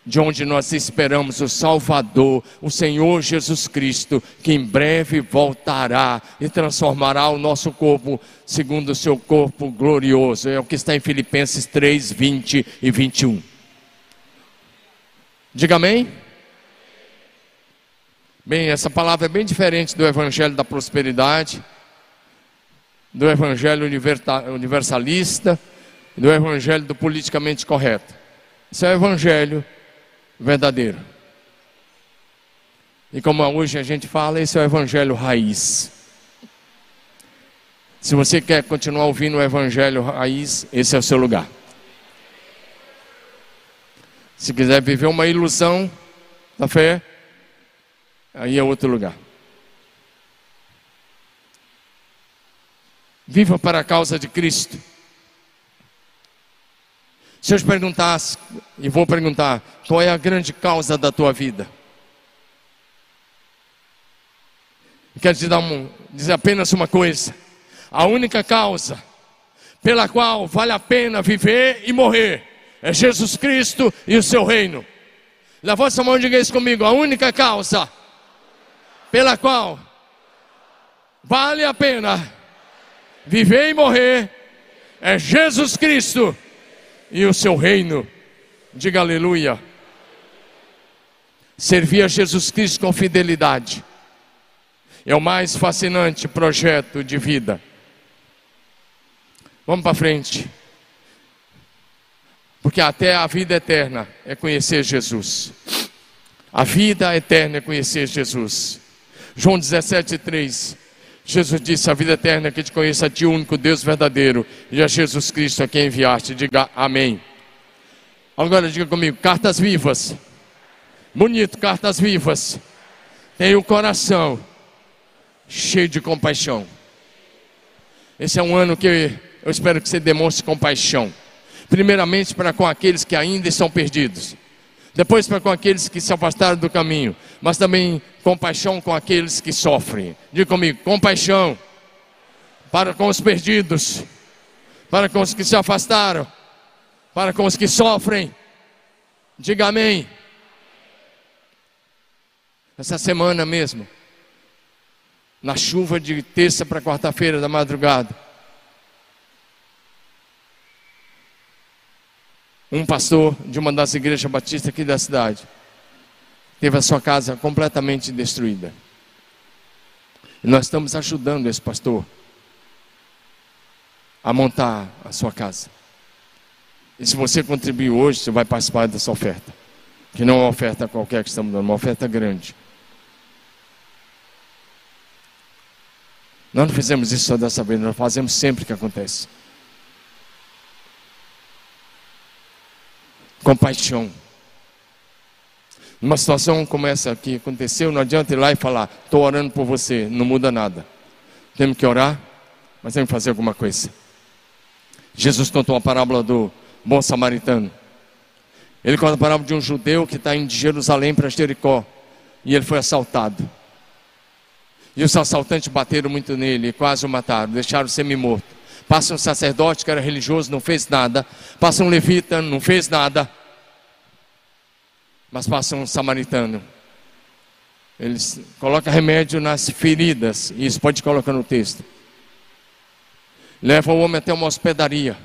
de onde nós esperamos o Salvador, o Senhor Jesus Cristo, que em breve voltará e transformará o nosso corpo segundo o seu corpo glorioso. É o que está em Filipenses 3, 20 e 21. Diga amém. Bem, essa palavra é bem diferente do Evangelho da Prosperidade, do Evangelho universalista, do Evangelho do politicamente correto. Esse é o Evangelho verdadeiro. E como hoje a gente fala, esse é o evangelho raiz. Se você quer continuar ouvindo o evangelho raiz, esse é o seu lugar. Se quiser viver uma ilusão da fé, aí é outro lugar. Viva para a causa de Cristo. Se eu te perguntasse, e vou perguntar, qual é a grande causa da tua vida? Quero te dar um, dizer apenas uma coisa: a única causa pela qual vale a pena viver e morrer é Jesus Cristo e o seu reino. Levanta sua mão e diga isso comigo: a única causa pela qual vale a pena viver e morrer é Jesus Cristo e o seu reino. Diga aleluia. Servir a Jesus Cristo com fidelidade é o mais fascinante projeto de vida. Vamos para frente. Porque até a vida eterna é conhecer Jesus. A vida eterna é conhecer Jesus. João 17, 3. Jesus disse: A vida eterna é que te conheça a ti, o único Deus verdadeiro, e a Jesus Cristo a quem enviaste. Diga amém. Agora diga comigo: cartas vivas. Bonito, cartas vivas. Tem o coração cheio de compaixão. Esse é um ano que eu espero que você demonstre compaixão. Primeiramente para com aqueles que ainda estão perdidos. Depois para com aqueles que se afastaram do caminho. Mas também compaixão com aqueles que sofrem. Diga comigo, compaixão para com os perdidos. Para com os que se afastaram. Para com os que sofrem. Diga amém. Essa semana mesmo na chuva de terça para quarta-feira da madrugada. Um pastor de uma das igrejas batistas aqui da cidade teve a sua casa completamente destruída. E nós estamos ajudando esse pastor a montar a sua casa. E se você contribuir hoje, você vai participar dessa oferta. Que não é uma oferta qualquer que estamos dando, é uma oferta grande. Nós não fizemos isso só dessa vez, nós fazemos sempre que acontece. Compaixão. Numa situação como essa que aconteceu, não adianta ir lá e falar, estou orando por você, não muda nada. Temos que orar, mas temos que fazer alguma coisa. Jesus contou a parábola do bom samaritano. Ele conta a parábola de um judeu que está indo de Jerusalém para Jericó. E ele foi assaltado. E os assaltantes bateram muito nele quase o mataram, deixaram semi-morto. Passa um sacerdote que era religioso, não fez nada. Passa um levita, não fez nada. Mas passa um samaritano. Eles colocam remédio nas feridas. Isso pode colocar no texto. Leva o homem até uma hospedaria.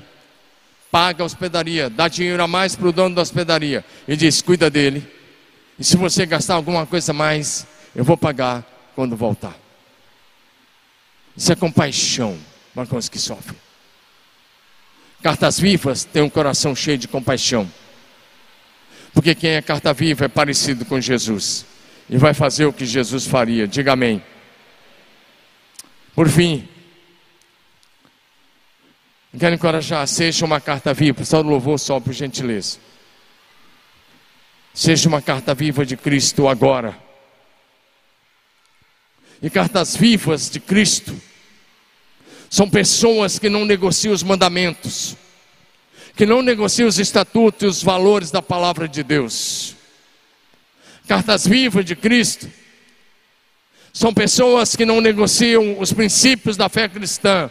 Paga a hospedaria. Dá dinheiro a mais para o dono da hospedaria. E diz: cuida dele. E se você gastar alguma coisa a mais, eu vou pagar quando voltar. Isso é compaixão para com os que sofrem. Cartas vivas têm um coração cheio de compaixão. Porque quem é carta viva é parecido com Jesus. E vai fazer o que Jesus faria. Diga amém. Por fim, quero encorajar, seja uma carta viva, só louvor só por gentileza. Seja uma carta viva de Cristo agora e cartas vivas de Cristo. São pessoas que não negociam os mandamentos, que não negociam os estatutos e os valores da palavra de Deus. Cartas vivas de Cristo são pessoas que não negociam os princípios da fé cristã.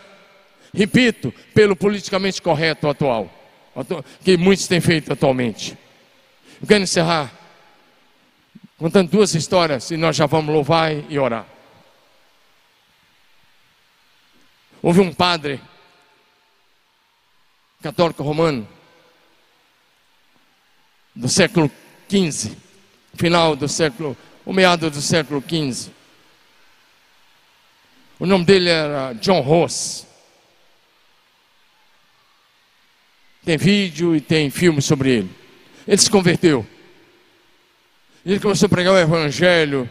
Repito, pelo politicamente correto atual, que muitos têm feito atualmente. Eu quero encerrar contando duas histórias e nós já vamos louvar e orar. Houve um padre católico romano do século XV, final do século, o meado do século XV. O nome dele era John Ross. Tem vídeo e tem filme sobre ele. Ele se converteu. Ele começou a pregar o evangelho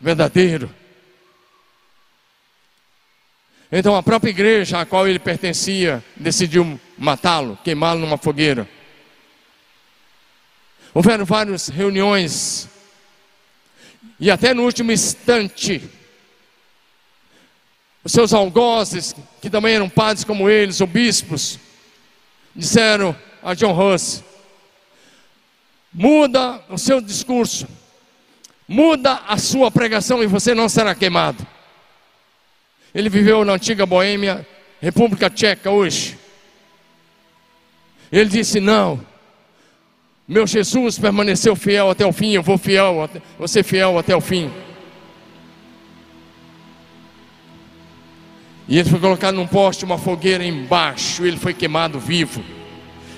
verdadeiro. Então a própria igreja a qual ele pertencia decidiu matá-lo, queimá-lo numa fogueira. Houveram várias reuniões, e até no último instante, os seus algozes, que também eram padres como eles, ou bispos, disseram a John Huss: muda o seu discurso, muda a sua pregação e você não será queimado. Ele viveu na antiga Boêmia, República Tcheca hoje. Ele disse: Não, meu Jesus permaneceu fiel até o fim, eu vou fiel, vou ser fiel até o fim. E ele foi colocado num poste, uma fogueira embaixo, ele foi queimado vivo.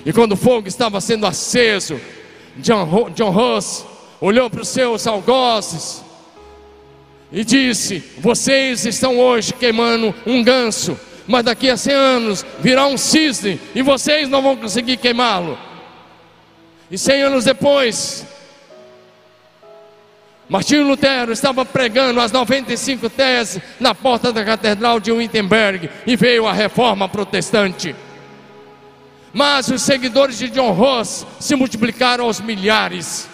E quando o fogo estava sendo aceso, John, John Ross olhou para os seus algozes e disse: Vocês estão hoje queimando um ganso, mas daqui a 100 anos virá um cisne e vocês não vão conseguir queimá-lo. E 100 anos depois, Martinho Lutero estava pregando as 95 teses na porta da Catedral de Wittenberg e veio a reforma protestante. Mas os seguidores de John Ross se multiplicaram aos milhares.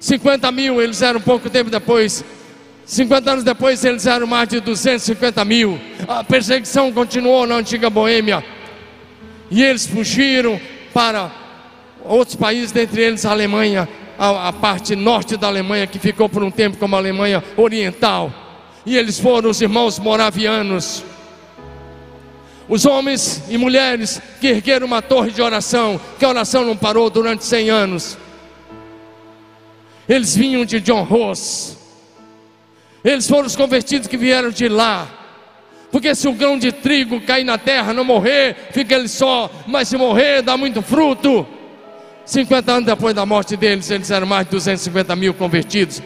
50 mil, eles eram pouco tempo depois. 50 anos depois, eles eram mais de 250 mil. A perseguição continuou na antiga Boêmia. E eles fugiram para outros países, dentre eles a Alemanha, a, a parte norte da Alemanha, que ficou por um tempo como a Alemanha Oriental. E eles foram os irmãos moravianos. Os homens e mulheres que ergueram uma torre de oração, que a oração não parou durante 100 anos. Eles vinham de John Ross. Eles foram os convertidos que vieram de lá. Porque se o grão de trigo cair na terra, não morrer, fica ele só, mas se morrer, dá muito fruto. 50 anos depois da morte deles, eles eram mais de 250 mil convertidos,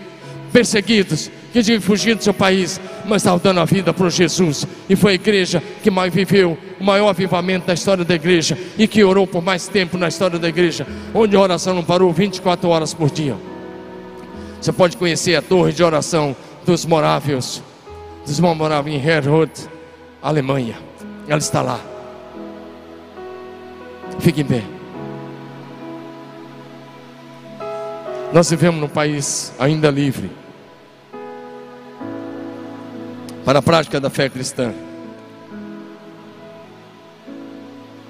perseguidos, que tinham fugido do seu país, mas estavam dando a vida para Jesus. E foi a igreja que mais viveu o maior avivamento da história da igreja e que orou por mais tempo na história da igreja, onde a oração não parou 24 horas por dia. Você pode conhecer a torre de oração dos morávios, dos moravam em Herrod, Alemanha. Ela está lá. Fique em pé. Nós vivemos num país ainda livre para a prática da fé cristã.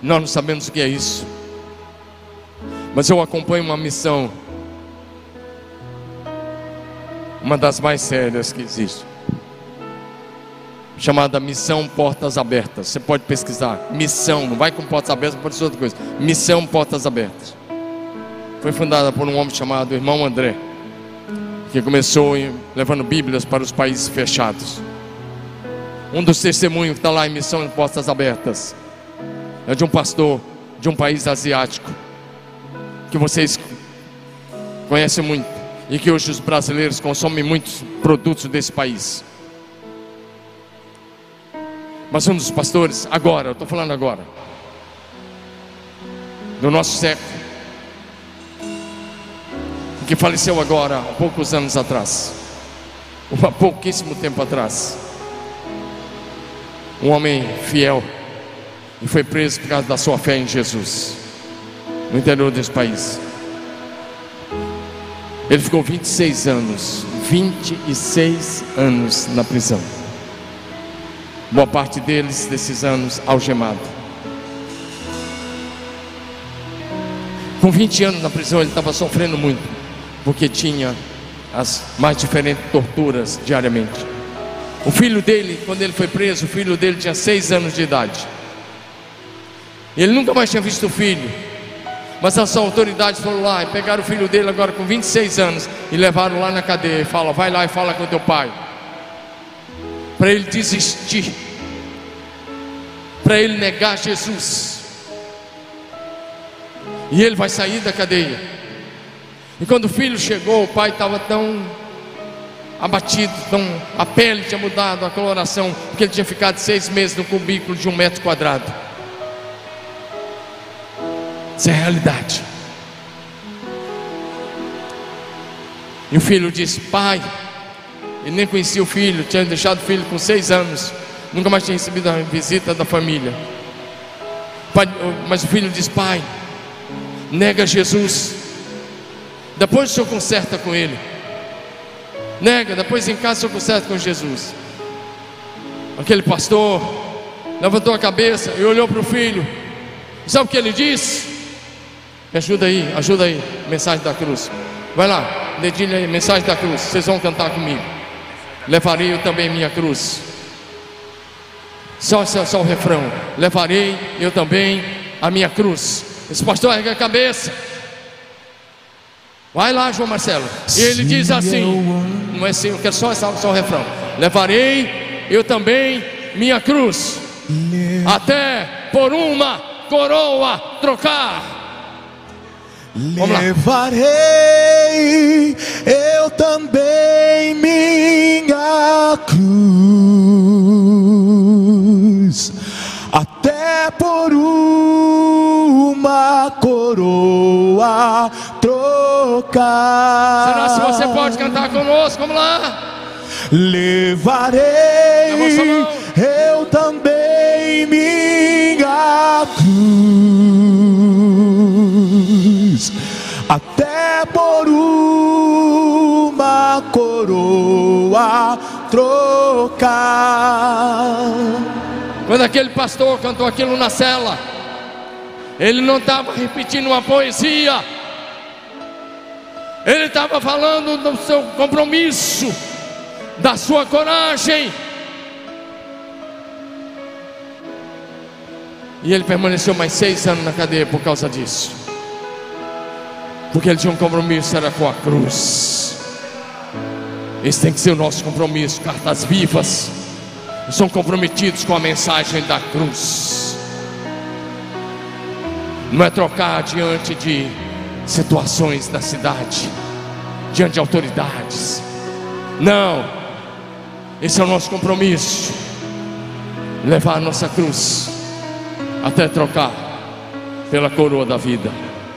Nós não sabemos o que é isso, mas eu acompanho uma missão, uma das mais sérias que existe, chamada Missão Portas Abertas. Você pode pesquisar, missão, não vai com portas abertas, pode ser outra coisa. Missão Portas Abertas foi fundada por um homem chamado Irmão André, que começou levando Bíblias para os países fechados. Um dos testemunhos que está lá em Missão Portas Abertas é de um pastor de um país asiático, que vocês conhecem muito, e que hoje os brasileiros consomem muitos produtos desse país. Mas um dos pastores, agora, eu estou falando agora, do nosso século, que faleceu agora, há poucos anos atrás, há pouquíssimo tempo atrás. Um homem fiel e foi preso por causa da sua fé em Jesus, no interior desse país. Ele ficou 26 anos, 26 anos na prisão. Boa parte deles, desses anos, algemado. Com 20 anos na prisão, ele estava sofrendo muito porque tinha as mais diferentes torturas diariamente. O filho dele, quando ele foi preso, o filho dele tinha seis anos de idade. Ele nunca mais tinha visto o filho. Mas as autoridades foram lá e pegaram o filho dele agora com 26 anos e levaram lá na cadeia e falaram: vai lá e fala com teu pai. Para ele desistir. Para ele negar Jesus. E ele vai sair da cadeia. E quando o filho chegou, o pai estava tão abatido, tão, a pele tinha mudado, a coloração, porque ele tinha ficado seis meses no cubículo de um metro quadrado. Isso é realidade. E o filho disse: Pai, ele nem conhecia o filho, tinha deixado o filho com seis anos, nunca mais tinha recebido a visita da família. Pai, mas o filho disse: Pai, nega Jesus, depois o senhor conserta com ele. Nega, depois em casa o senhor conserta com Jesus. Aquele pastor levantou a cabeça e olhou para o filho. Sabe o que ele disse? Me ajuda aí, ajuda aí. Mensagem da cruz. Vai lá, dedilha aí, mensagem da cruz. Vocês vão cantar comigo. Levarei eu também minha cruz. Só, só, só o refrão. Levarei eu também a minha cruz. Esse pastor ergue a cabeça. Vai lá, João Marcelo. E ele diz assim: Não é assim, eu quero só, só, só o refrão. Levarei eu também minha cruz, até por uma coroa trocar. Levarei eu também minha cruz, até por uma coroa trocar. Será se você pode cantar conosco? Vamos lá. Levarei eu também minha cruz, por uma coroa trocar. Quando aquele pastor cantou aquilo na cela, ele não estava repetindo uma poesia, ele estava falando do seu compromisso, da sua coragem. E ele permaneceu mais seis anos na cadeia por causa disso. Porque ele tinha um compromisso, era com a cruz. Esse tem que ser o nosso compromisso, cartas vivas. São comprometidos com a mensagem da cruz. Não é trocar diante de situações da cidade, diante de autoridades. Não, esse é o nosso compromisso. Levar a nossa cruz até trocar pela coroa da vida.